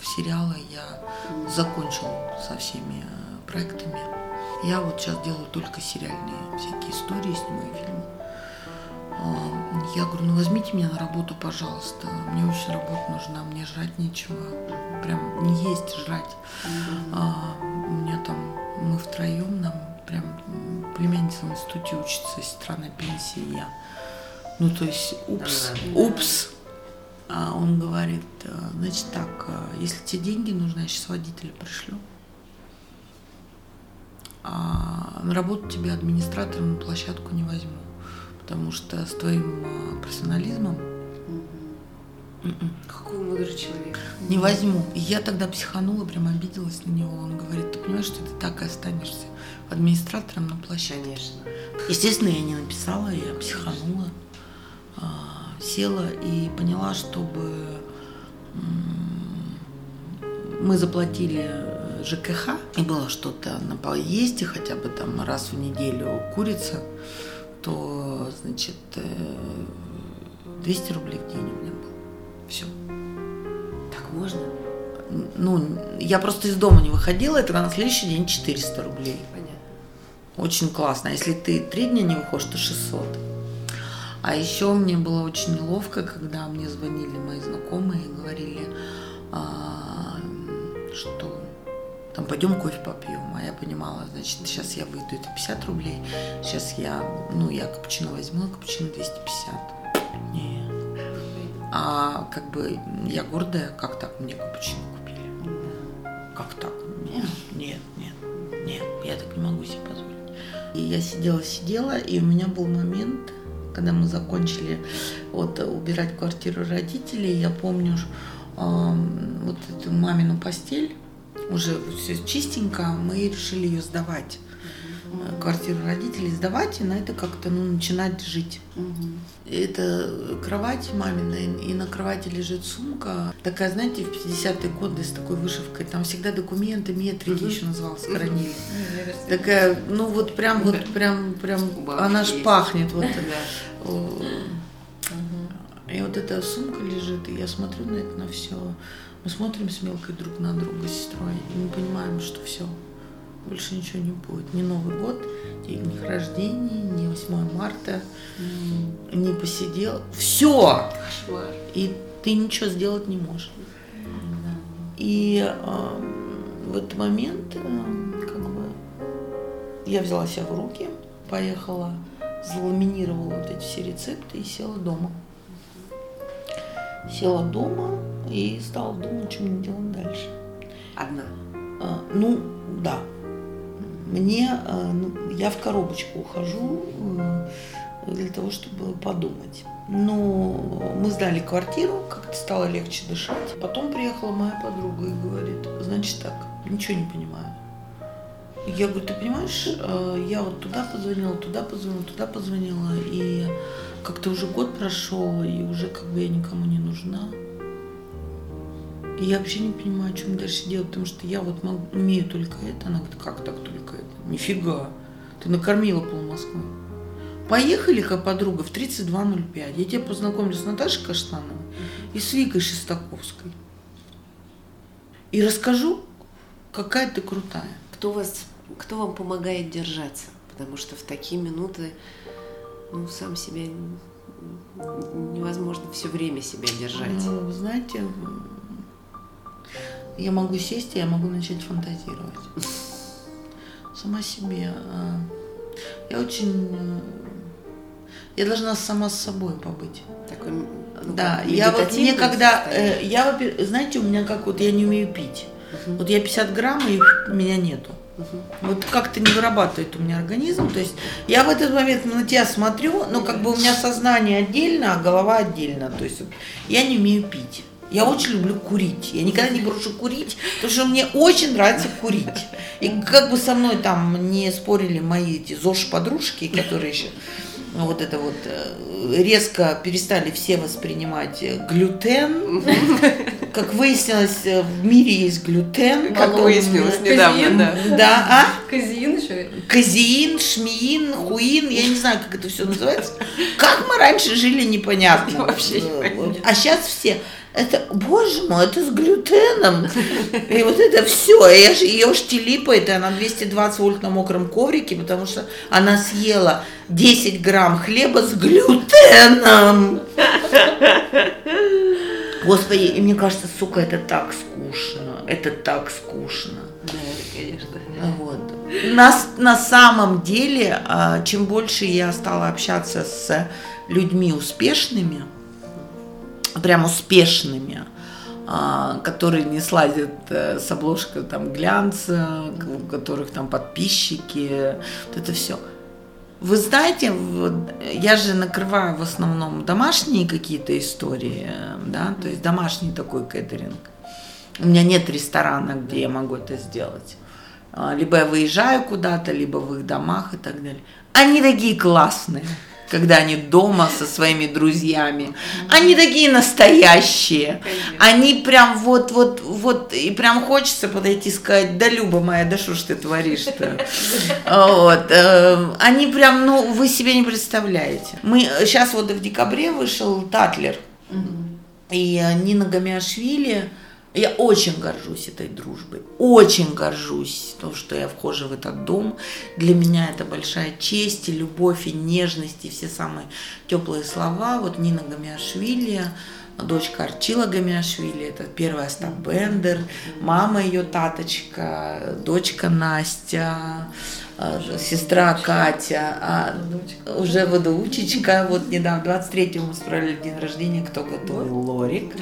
в сериалы, я закончил со всеми э, проектами. Я вот сейчас делаю только сериальные всякие истории, снимаю фильмы. А, я говорю, ну возьмите меня на работу, пожалуйста. Мне очень работа нужна, мне жрать нечего. Прям не есть, жрать. А, у меня там, мы втроем, нам прям племянница в институте учится, сестра на пенсии, я. Ну, то есть, упс, упс. А он говорит, «Э, значит так, э, если тебе деньги нужны, я сейчас водителя пришлю. А на работу тебе администратором на площадку не возьму потому что с твоим а, профессионализмом м-м. какой мудрый человек. Не возьму. И я тогда психанула, прям обиделась на него. Он говорит, ты понимаешь, что ты так и останешься администратором на площадке. Конечно. Естественно, я не написала, я психанула, а, села и поняла, чтобы мы заплатили ЖКХ, и было что-то на поезде, хотя бы там раз в неделю курица то, значит, 200 э, рублей в день у меня было. Все. Так можно? Ну, я просто из дома не выходила, это на следующий день 400 рублей. Понятно. Очень классно. А если ты три дня не выходишь, то 600. А еще мне было очень неловко, когда мне звонили мои знакомые и говорили, а, что там пойдем кофе попьем. А я понимала, значит, сейчас я выйду, это 50 рублей. Сейчас я, ну, я капучино возьму, а капучино 250. Не. А как бы я гордая, как так мне капучино купили? Как так? Нет, нет, нет, нет, я так не могу себе позволить. И я сидела-сидела, и у меня был момент, когда мы закончили вот убирать квартиру родителей, я помню э, вот эту мамину постель, уже все чистенько, мы решили ее сдавать квартиру родителей сдавать и на это как-то ну, начинать жить. Угу. Это кровать мамина, и на кровати лежит сумка. Такая, знаете, в 50-е годы с такой вышивкой. Там всегда документы, метрики угу. еще назывался, хранили. Угу. Такая, ну вот прям, вот прям, прям, она ж пахнет. Вот. И вот эта сумка лежит, и я смотрю на это, на все. Мы смотрим с мелкой друг на друга с сестрой, и мы понимаем, что все, больше ничего не будет. Ни Новый год, ни день рождения, ни 8 марта, mm. не посидел. Все! Кошмар. И ты ничего сделать не можешь. Mm. И э, в этот момент э, как бы я взяла себя в руки, поехала, заламинировала вот эти все рецепты и села дома села дома и стала думать, что мне делать дальше. Одна? А, ну, да. Мне, а, ну, я в коробочку ухожу э, для того, чтобы подумать. Но мы сдали квартиру, как-то стало легче дышать. Потом приехала моя подруга и говорит, значит так, ничего не понимаю. Я говорю, ты понимаешь, э, я вот туда позвонила, туда позвонила, туда позвонила, и как-то уже год прошел, и уже как бы я никому не нужна. И я вообще не понимаю, что мне дальше делать, потому что я вот могу, умею только это. Она говорит, как так только это? Нифига, ты накормила пол Москвы. Поехали-ка, подруга, в 32.05. Я тебя познакомлю с Наташей Каштановой и с Викой Шестаковской. И расскажу, какая ты крутая. Кто, вас, кто вам помогает держаться? Потому что в такие минуты ну, сам себя невозможно все время себя держать. Ну, вы знаете, я могу сесть, и я могу начать фантазировать. Сама себе. А, я очень... Я должна сама с собой побыть. Такой, ну, да, я вот мне когда... Э, я, знаете, у меня как вот я не умею пить. Угу. Вот я 50 грамм, и меня нету. Вот как-то не вырабатывает у меня организм. То есть я в этот момент на тебя смотрю, но как бы у меня сознание отдельно, а голова отдельно. То есть я не умею пить. Я очень люблю курить. Я никогда не брошу курить, потому что мне очень нравится курить. И как бы со мной там не спорили мои эти ЗОЖ-подружки, которые еще вот это вот э, резко перестали все воспринимать глютен. Как выяснилось, э, в мире есть глютен. Как выяснилось недавно, да. Да, а? Казеин еще. Казеин, шмиин, хуин, я не знаю, как это все называется. Как мы раньше жили, непонятно. Вообще непонятно. А сейчас все это, боже мой, это с глютеном. И вот это все. Я же, ее штилипает, и она 220 вольт на мокром коврике, потому что она съела 10 грамм хлеба с глютеном. Господи, и мне кажется, сука, это так скучно. Это так скучно. Да, конечно. Вот. На, на самом деле, а, чем больше я стала общаться с людьми успешными, прям успешными, а, которые не слазят э, с обложкой там глянца, у которых там подписчики, вот это все. Вы знаете, вот, я же накрываю в основном домашние какие-то истории, да, то есть домашний такой кэтеринг. У меня нет ресторана, где я могу это сделать. А, либо я выезжаю куда-то, либо в их домах и так далее. Они такие классные когда они дома со своими друзьями. Они такие настоящие. Они прям вот, вот, вот, и прям хочется подойти и сказать, да, Люба моя, да что ж ты творишь-то? Вот. Э, они прям, ну, вы себе не представляете. Мы, сейчас вот в декабре вышел Татлер. И Нина Гамиашвили, я очень горжусь этой дружбой, очень горжусь то, что я вхожа в этот дом. Для меня это большая честь и любовь, и нежность, и все самые теплые слова. Вот Нина Гамиашвили, дочка Арчила Гамиашвили, это первая Остап Бендер, мама ее Таточка, дочка Настя, сестра Катя, а уже ВДУчечка, вот недавно, 23 мы справили день рождения, кто готовил, Лорик.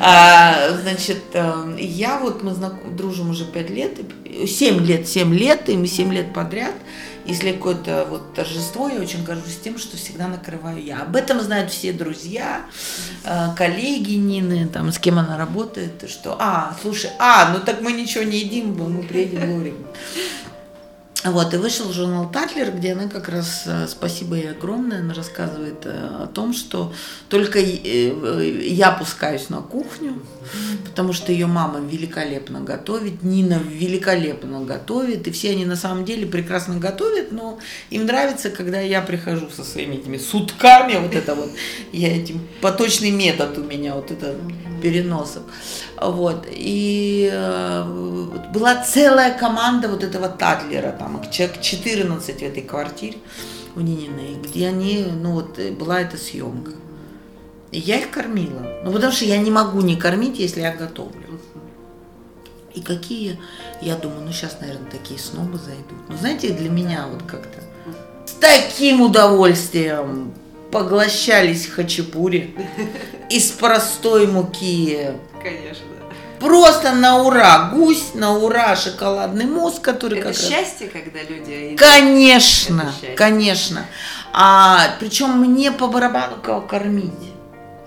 А, значит, э, я вот, мы знаком, дружим уже 5 лет, 7 лет, 7 лет, и мы 7 лет подряд, если какое-то вот торжество, я очень горжусь тем, что всегда накрываю я. Об этом знают все друзья, э, коллеги Нины, там, с кем она работает, что, а, слушай, а, ну так мы ничего не едим, мы приедем в Лорик. Вот, и вышел журнал Татлер, где она как раз, э, спасибо ей огромное, она рассказывает э, о том, что только э, я пускаюсь на кухню, потому что ее мама великолепно готовит, Нина великолепно готовит, и все они на самом деле прекрасно готовят, но им нравится, когда я прихожу со своими этими сутками, вот это вот, я этим, поточный метод у меня, вот это переносов. Вот. И э, была целая команда вот этого Татлера, там человек 14 в этой квартире у Нининой, где они, ну вот, была эта съемка. И я их кормила. Ну, потому что я не могу не кормить, если я готовлю. И какие, я думаю, ну сейчас, наверное, такие снобы зайдут. Ну, знаете, для меня вот как-то с таким удовольствием поглощались хачапури из простой муки. Конечно. Просто на ура. Гусь, на ура, шоколадный мусс, который Это как раз- счастье, когда люди... Конечно, конечно. А причем мне по барабану кого кормить.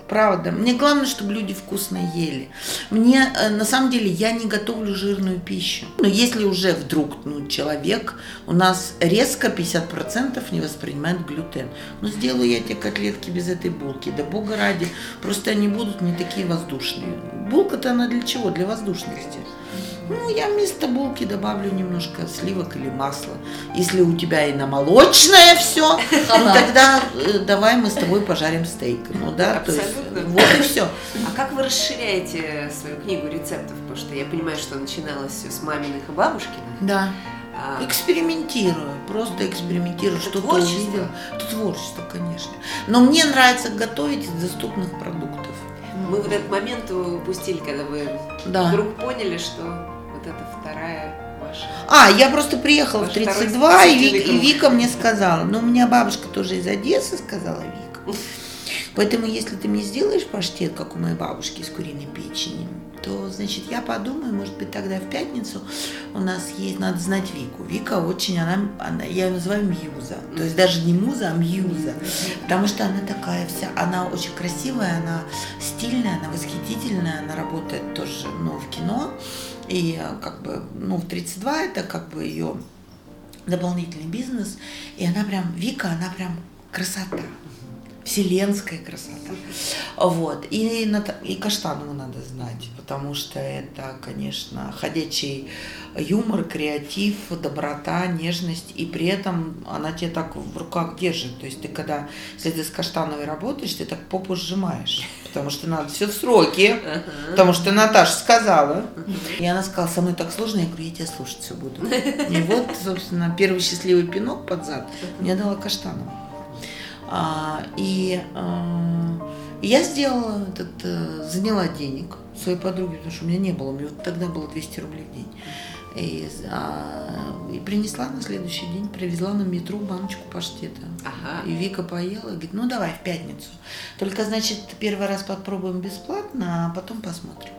Правда. Мне главное, чтобы люди вкусно ели. Мне, э, на самом деле, я не готовлю жирную пищу. Но если уже вдруг ну, человек у нас резко 50% не воспринимает глютен, ну сделаю я тебе котлетки без этой булки. Да бога ради, просто они будут не такие воздушные. Булка-то она для чего? Для воздушности. Ну, я вместо булки добавлю немножко сливок или масла. Если у тебя и на молочное все, ну тогда э, давай мы с тобой пожарим стейк. Ну да, то есть Абсолютно. вот и все. А как вы расширяете свою книгу рецептов? Потому что я понимаю, что начиналось все с маминых и бабушкиных. Да. А, Экспериментирую, просто экспериментирую, что-то творчество? увидела. Это творчество, конечно. Но мне нравится готовить из доступных продуктов. Мы вот этот момент упустили, когда вы Да. вдруг поняли, что вторая ваша. А, я просто приехала в Ваш второй 32, и, Вик- и. Вика мне сказала, ну, у меня бабушка тоже из Одессы, сказала Вика. Поэтому, если ты мне сделаешь паштет, как у моей бабушки из куриной печени, то, значит, я подумаю, может быть, тогда в пятницу у нас есть, надо знать Вику. Вика очень, она, она я ее называю Мьюза. То есть даже не Муза, а Мьюза. Потому что она такая вся, она очень красивая, она стильная, она восхитительная, она работает тоже, ну, в кино. И э, как бы, ну, в 32 это как бы ее дополнительный бизнес. И она прям, Вика, она прям красота. Вселенская красота. Вот. И, и Каштанову надо знать, потому что это, конечно, ходячий юмор, креатив, доброта, нежность, и при этом она тебя так в руках держит. То есть ты когда, если ты с Каштановой работаешь, ты так попу сжимаешь, потому что надо все в сроки, потому что Наташа сказала. И она сказала, со мной так сложно, я говорю, я тебя слушать все буду. И вот, собственно, первый счастливый пинок под зад мне дала Каштанова. А, и а, я сделала этот, э, заняла денег своей подруге, потому что у меня не было, у меня тогда было 200 рублей в день. И, а, и принесла на следующий день, привезла на метро баночку паштета. Ага. И Вика поела, и говорит, ну давай в пятницу. Только, значит, первый раз попробуем бесплатно, а потом посмотрим.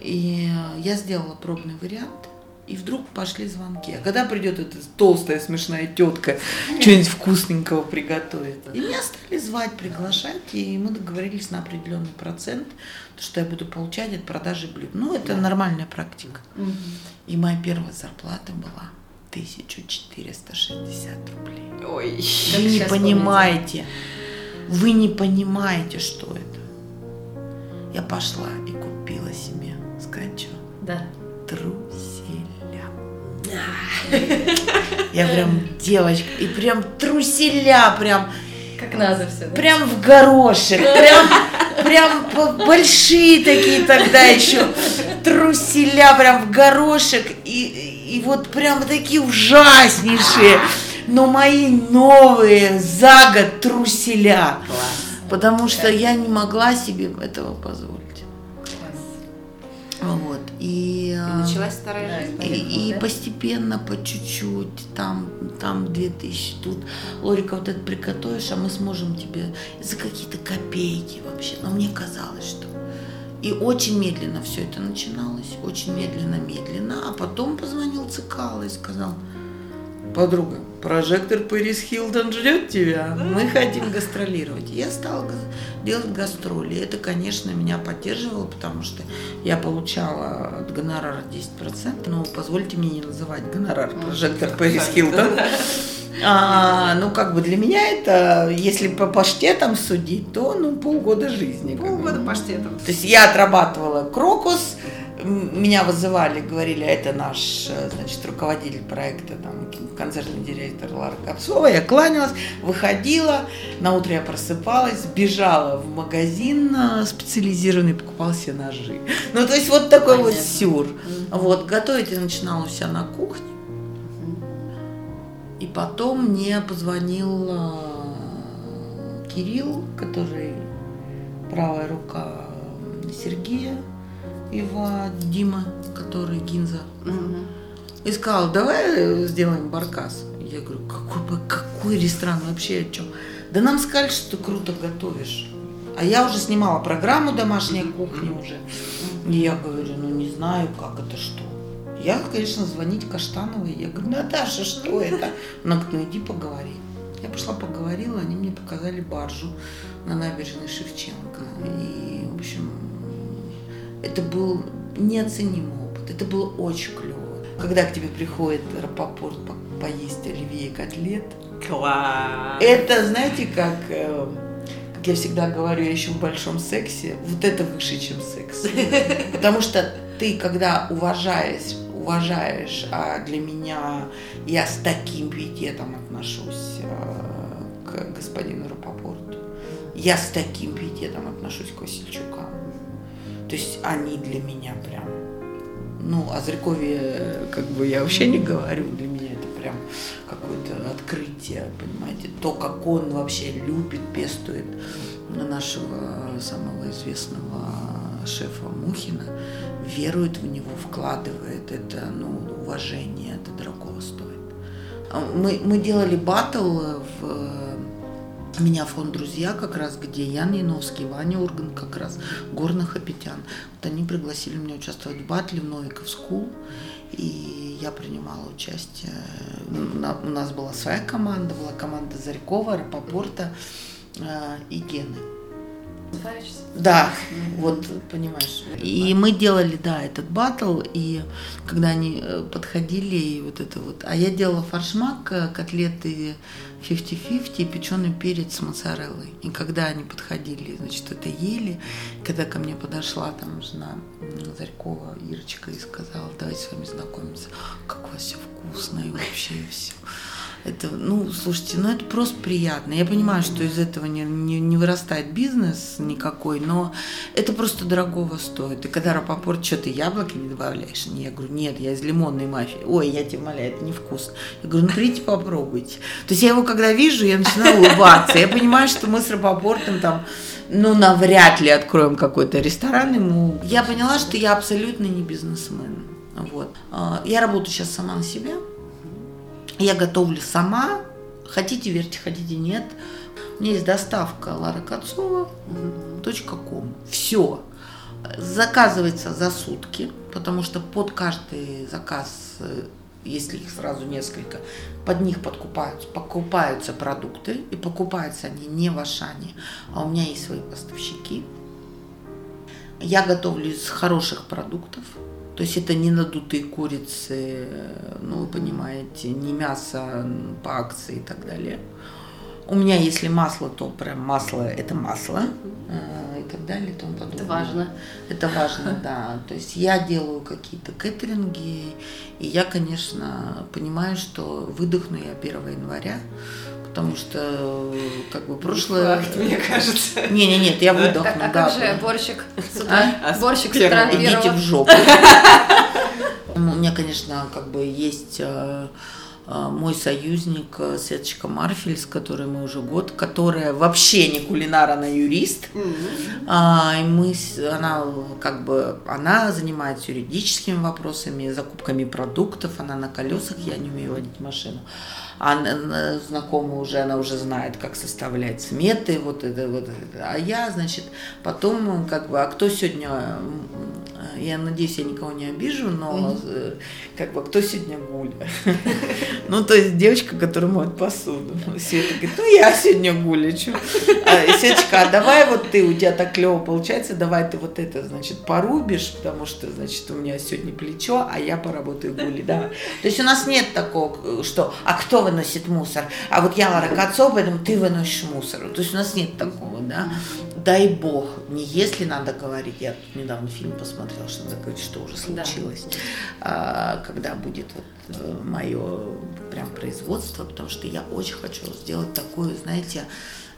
И э, я сделала пробный вариант, и вдруг пошли звонки. А когда придет эта толстая смешная тетка, что-нибудь вкусненького приготовит? И меня стали звать, приглашать, и мы договорились на определенный процент, то, что я буду получать от продажи блюд. Ну, это нормальная практика. И моя первая зарплата была 1460 рублей. Ой. Вы не понимаете, вы не понимаете, что это. Я пошла и купила себе, что, Да. труселя. Я прям девочка, и прям труселя, прям, Как надо все. прям в горошек, прям, прям большие такие тогда еще труселя, прям в горошек, и, и вот прям такие ужаснейшие, но мои новые за год труселя. Потому что я не могла себе этого позволить. Вот. И, И а, началась вторая Да, жизнь. и и, и да? постепенно, по чуть-чуть, там, там 2000, тут, Лорика, вот это приготовишь, а мы сможем тебе за какие-то копейки вообще. Но мне казалось, что... И очень медленно все это начиналось, очень медленно-медленно, а потом позвонил Цикало и сказал, подруга, прожектор Пэрис Хилтон ждет тебя, мы хотим гастролировать. Я стала делать гастроли. Это, конечно, меня поддерживало, потому что я получала от гонорара 10%. Но позвольте мне не называть гонорар прожектор Пэрис Хилтон. А, ну, как бы для меня это, если по паштетам судить, то ну, полгода жизни. Полгода паштетом. То есть я отрабатывала крокус, меня вызывали, говорили, это наш, значит, руководитель проекта, там, концертный директор Лара Капсова. Я кланялась, выходила, на утро я просыпалась, бежала в магазин э, специализированный, покупала себе ножи. Ну, то есть вот такой Понятно. вот сюр. Вот, готовить я начинала себя на кухне. И потом мне позвонил э, Кирилл, который правая рука Сергея, Ива Дима, который Гинза. Угу. И сказал, давай сделаем баркас. Я говорю, какой, какой ресторан вообще о чем? Да нам сказали, что ты круто готовишь. А я уже снимала программу «Домашняя кухня» уже. И я говорю, ну не знаю, как это, что. Я, конечно, звонить Каштановой. Я говорю, Наташа, что это? Она говорит, ну иди поговори. Я пошла поговорила, они мне показали баржу на набережной Шевченко. И, в общем, это был неоценимый опыт. Это было очень клево. Когда к тебе приходит Рапопорт по поесть оливье и котлет. Класс! Это, знаете, как, э, как я всегда говорю, я еще в большом сексе, вот это выше, чем секс. Потому что ты, когда уважаешь, уважаешь, а для меня я с таким пиететом отношусь э, к господину Рапопорту, я с таким пиететом отношусь к Васильчукам. То есть они для меня прям, ну, о Зрякове как бы я вообще не говорю, для меня это прям какое-то открытие, понимаете, то, как он вообще любит, пестует нашего самого известного шефа Мухина, верует в него, вкладывает. Это, ну, уважение, это дорого стоит. А мы, мы делали батл в меня фонд «Друзья» как раз, где Ян Яновский, Ваня Урган как раз, Гор Нахапетян. Вот они пригласили меня участвовать в батле в Novikov School, и я принимала участие. У нас была своя команда, была команда Зарькова, Рапопорта э, и Гены. Да, вот понимаешь. И мы делали, да, этот батл, и когда они э, подходили, и вот это вот. А я делала фаршмак, э, котлеты 50-50, печеный перец с моцареллой. И когда они подходили, значит, это ели, когда ко мне подошла там жена Зарькова, Ирочка, и сказала, давайте с вами знакомиться, как у вас все вкусно и вообще все. Это, ну, слушайте, ну это просто приятно. Я понимаю, что из этого не, не, не вырастает бизнес никакой, но это просто дорогого стоит. И когда Рапопорт, что ты яблоки не добавляешь? Не, я говорю, нет, я из лимонной мафии. Ой, я тебя умоляю, это невкусно. Я говорю, ну придите попробуйте. То есть я его когда вижу, я начинаю улыбаться. Я понимаю, что мы с Рапопортом там ну, навряд ли откроем какой-то ресторан ему. Я поняла, что я абсолютно не бизнесмен. Вот. А, я работаю сейчас сама на себя. Я готовлю сама. Хотите, верьте, хотите, нет. У меня есть доставка Лара Кацова. .ком. Все. Заказывается за сутки, потому что под каждый заказ, если их сразу несколько, под них подкупаются, покупаются продукты, и покупаются они не в Ашане, а у меня есть свои поставщики. Я готовлю из хороших продуктов, то есть это не надутые курицы, ну вы понимаете, не мясо по акции и так далее. У меня, если масло, то прям масло – это масло э, и так далее и тому подобное. Это важно. Это важно, да. То есть я делаю какие-то кэтеринги, и я, конечно, понимаю, что выдохну я 1 января, потому что как бы прошлое... Факт, мне кажется. Не, не, нет, я выдохну. А, а как же борщик с утра? А? Борщик с утра Идите в жопу. У меня, конечно, как бы есть э, э, мой союзник э, Светочка Марфель, с которой мы уже год, которая вообще не кулинар, она юрист. Mm-hmm. И мы, она как бы, она занимается юридическими вопросами, закупками продуктов, она на колесах, я не умею водить машину. а знакомая уже, она уже знает, как составлять сметы, вот это, вот это. А я, значит, потом, как бы, а кто сегодня, я надеюсь, я никого не обижу, но mm-hmm. как бы, кто сегодня гуля? Ну, то есть девочка, которая моет посуду. Света говорит, ну, я сегодня гуля, что? А, Светочка, а давай вот ты, у тебя так клево получается, давай ты вот это, значит, порубишь, потому что, значит, у меня сегодня плечо, а я поработаю гули, да. То есть у нас нет такого, что, а кто выносит мусор? А вот я Лара Кацо, поэтому ты выносишь мусор. То есть у нас нет такого, да. Дай бог, не если надо говорить, я тут недавно фильм посмотрела, что надо говорить, что уже случилось, да. а, когда будет вот э, мое прям производство, потому что я очень хочу сделать такую, знаете,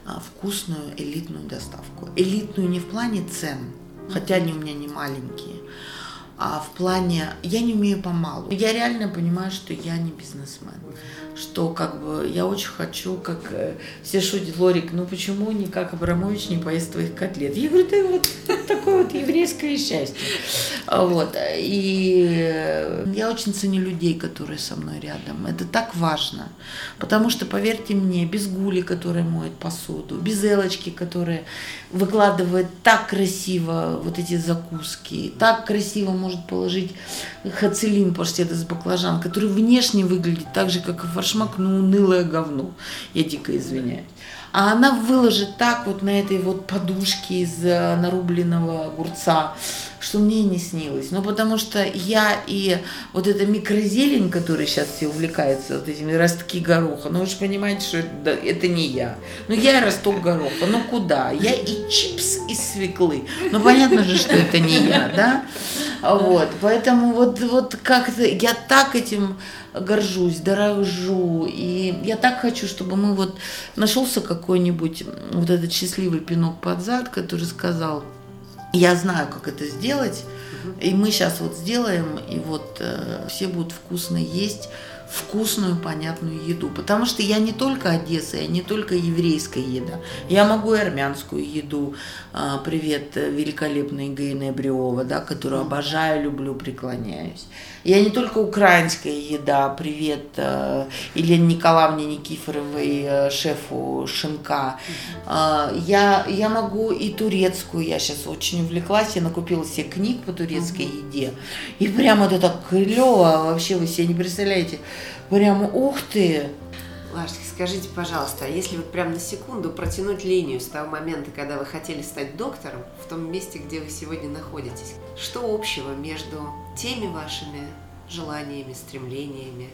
а, вкусную элитную доставку. Элитную не в плане цен, хотя они у меня не маленькие, а в плане я не умею помалу. Я реально понимаю, что я не бизнесмен что как бы я очень хочу, как э, все шутят, Лорик, ну почему никак Абрамович не поест твоих котлет? Я говорю, это вот такое вот еврейское счастье. Вот. И э, я очень ценю людей, которые со мной рядом. Это так важно. Потому что, поверьте мне, без Гули, которая моет посуду, без Элочки, которая выкладывает так красиво вот эти закуски, так красиво может положить хацелин паштет из баклажан, который внешне выглядит так же, как и фаршмак, но унылое говно. Я дико извиняюсь. А она выложит так вот на этой вот подушке из э, нарубленного огурца, что мне не снилось. Ну, потому что я и вот эта микрозелень, которая сейчас все увлекается, вот этими ростки гороха, ну, вы же понимаете, что это, это не я. Ну, я и росток гороха, ну, куда? Я и чипс из свеклы. Ну, понятно же, что это не я, да? Вот, поэтому вот, вот как-то я так этим горжусь, дорожу. И я так хочу, чтобы мы вот нашелся какой-нибудь вот этот счастливый пинок под зад, который сказал, я знаю, как это сделать, и мы сейчас вот сделаем, и вот э, все будут вкусно есть вкусную, понятную еду. Потому что я не только Одесса, я не только еврейская еда. Я могу и армянскую еду. А, привет, великолепная Гаина Бриова, да, которую обожаю, люблю, преклоняюсь. Я не только украинская еда. Привет э, Елене Николаевне Никифоровой, э, шефу Шинка. Э, я, я могу и турецкую. Я сейчас очень увлеклась. Я накупила себе книг по турецкой еде. И прямо это так клево. Вообще вы себе не представляете. Прямо ух ты! Ларский, скажите, пожалуйста, а если вот прям на секунду протянуть линию с того момента, когда вы хотели стать доктором, в том месте, где вы сегодня находитесь, что общего между теми вашими желаниями, стремлениями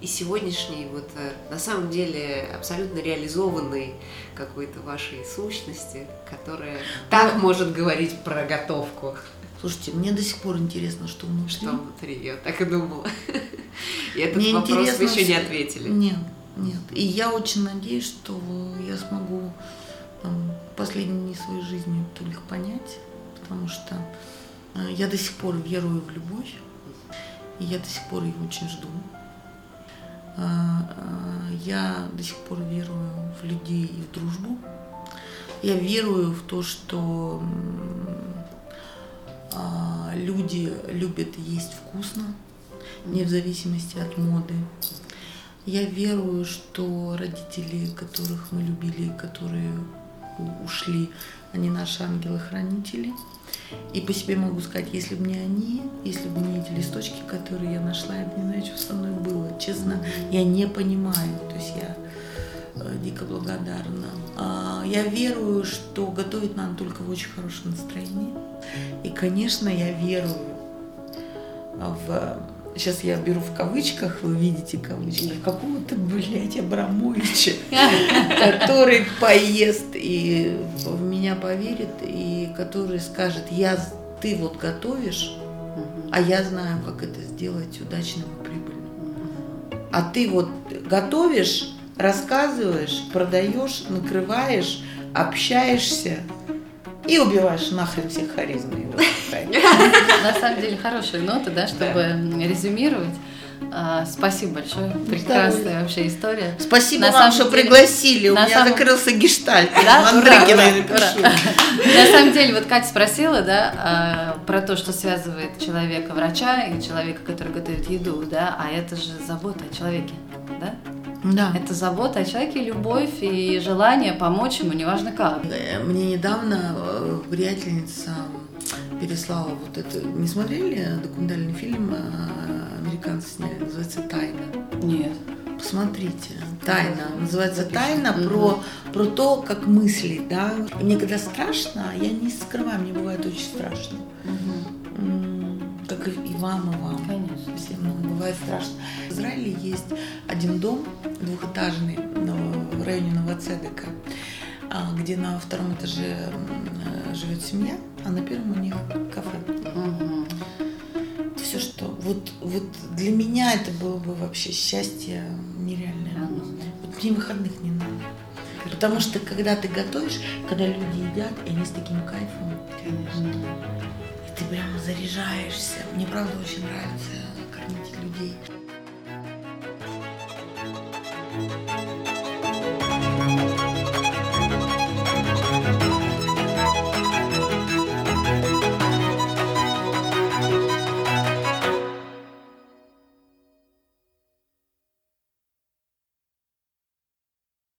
и сегодняшней вот э, на самом деле абсолютно реализованной какой-то вашей сущности, которая так может говорить про готовку? Слушайте, мне до сих пор интересно, что внутри. Что внутри, я так и думала. И этот мне вопрос вы еще не ответили. Нет, нет. И я очень надеюсь, что я смогу там, последние своей жизни только понять, потому что э, я до сих пор верую в любовь, и я до сих пор ее очень жду. Э, э, я до сих пор верую в людей и в дружбу. Я верую в то, что люди любят есть вкусно, не в зависимости от моды. Я верую, что родители, которых мы любили, которые ушли, они наши ангелы-хранители. И по себе могу сказать, если бы не они, если бы не эти листочки, которые я нашла, я бы не знаю, что со мной было. Честно, я не понимаю. То есть я э, дико благодарна. А, я верую, что готовить надо только в очень хорошем настроении. И, конечно, я верую в сейчас я беру в кавычках, вы видите кавычки, какого-то, блядь, Абрамовича, который поест и в меня поверит, и который скажет, я, ты вот готовишь, а я знаю, как это сделать удачным и прибыльным. А ты вот готовишь, рассказываешь, продаешь, накрываешь, общаешься, и убиваешь нахрен всех харизмы. На самом деле хорошая нота, да, чтобы резюмировать. А, спасибо большое. Прекрасная вообще история. Спасибо на вам, что деле, пригласили. У меня самом... закрылся гештальт. Да? Ура. На самом деле, вот Катя спросила, да, а, про то, что связывает человека врача и человека, который готовит еду, да, а это же забота о человеке, да? Да. Это забота о человеке, любовь и желание помочь ему, неважно как. Мне недавно э, приятельница переслала вот это. Не смотрели документальный фильм э, американцы сняли, называется «Тайна». Нет. Посмотрите. Тайна. Называется тайна про, про то, как мыслить, да. И мне когда страшно, я не скрываю, мне бывает очень страшно. М, Как и и вам, и вам. Конечно. Всем ну, бывает страшно. В Израиле есть один дом двухэтажный в районе Новоцедека, а, где на втором этаже живет семья, а на первом у них кафе. Мгм. Все, что вот, вот для меня это было бы вообще счастье нереальное. Вот мне выходных не надо. Потому что когда ты готовишь, когда люди едят, и они с таким кайфом, Конечно. Ты прямо заряжаешься. Мне правда очень нравится кормить людей.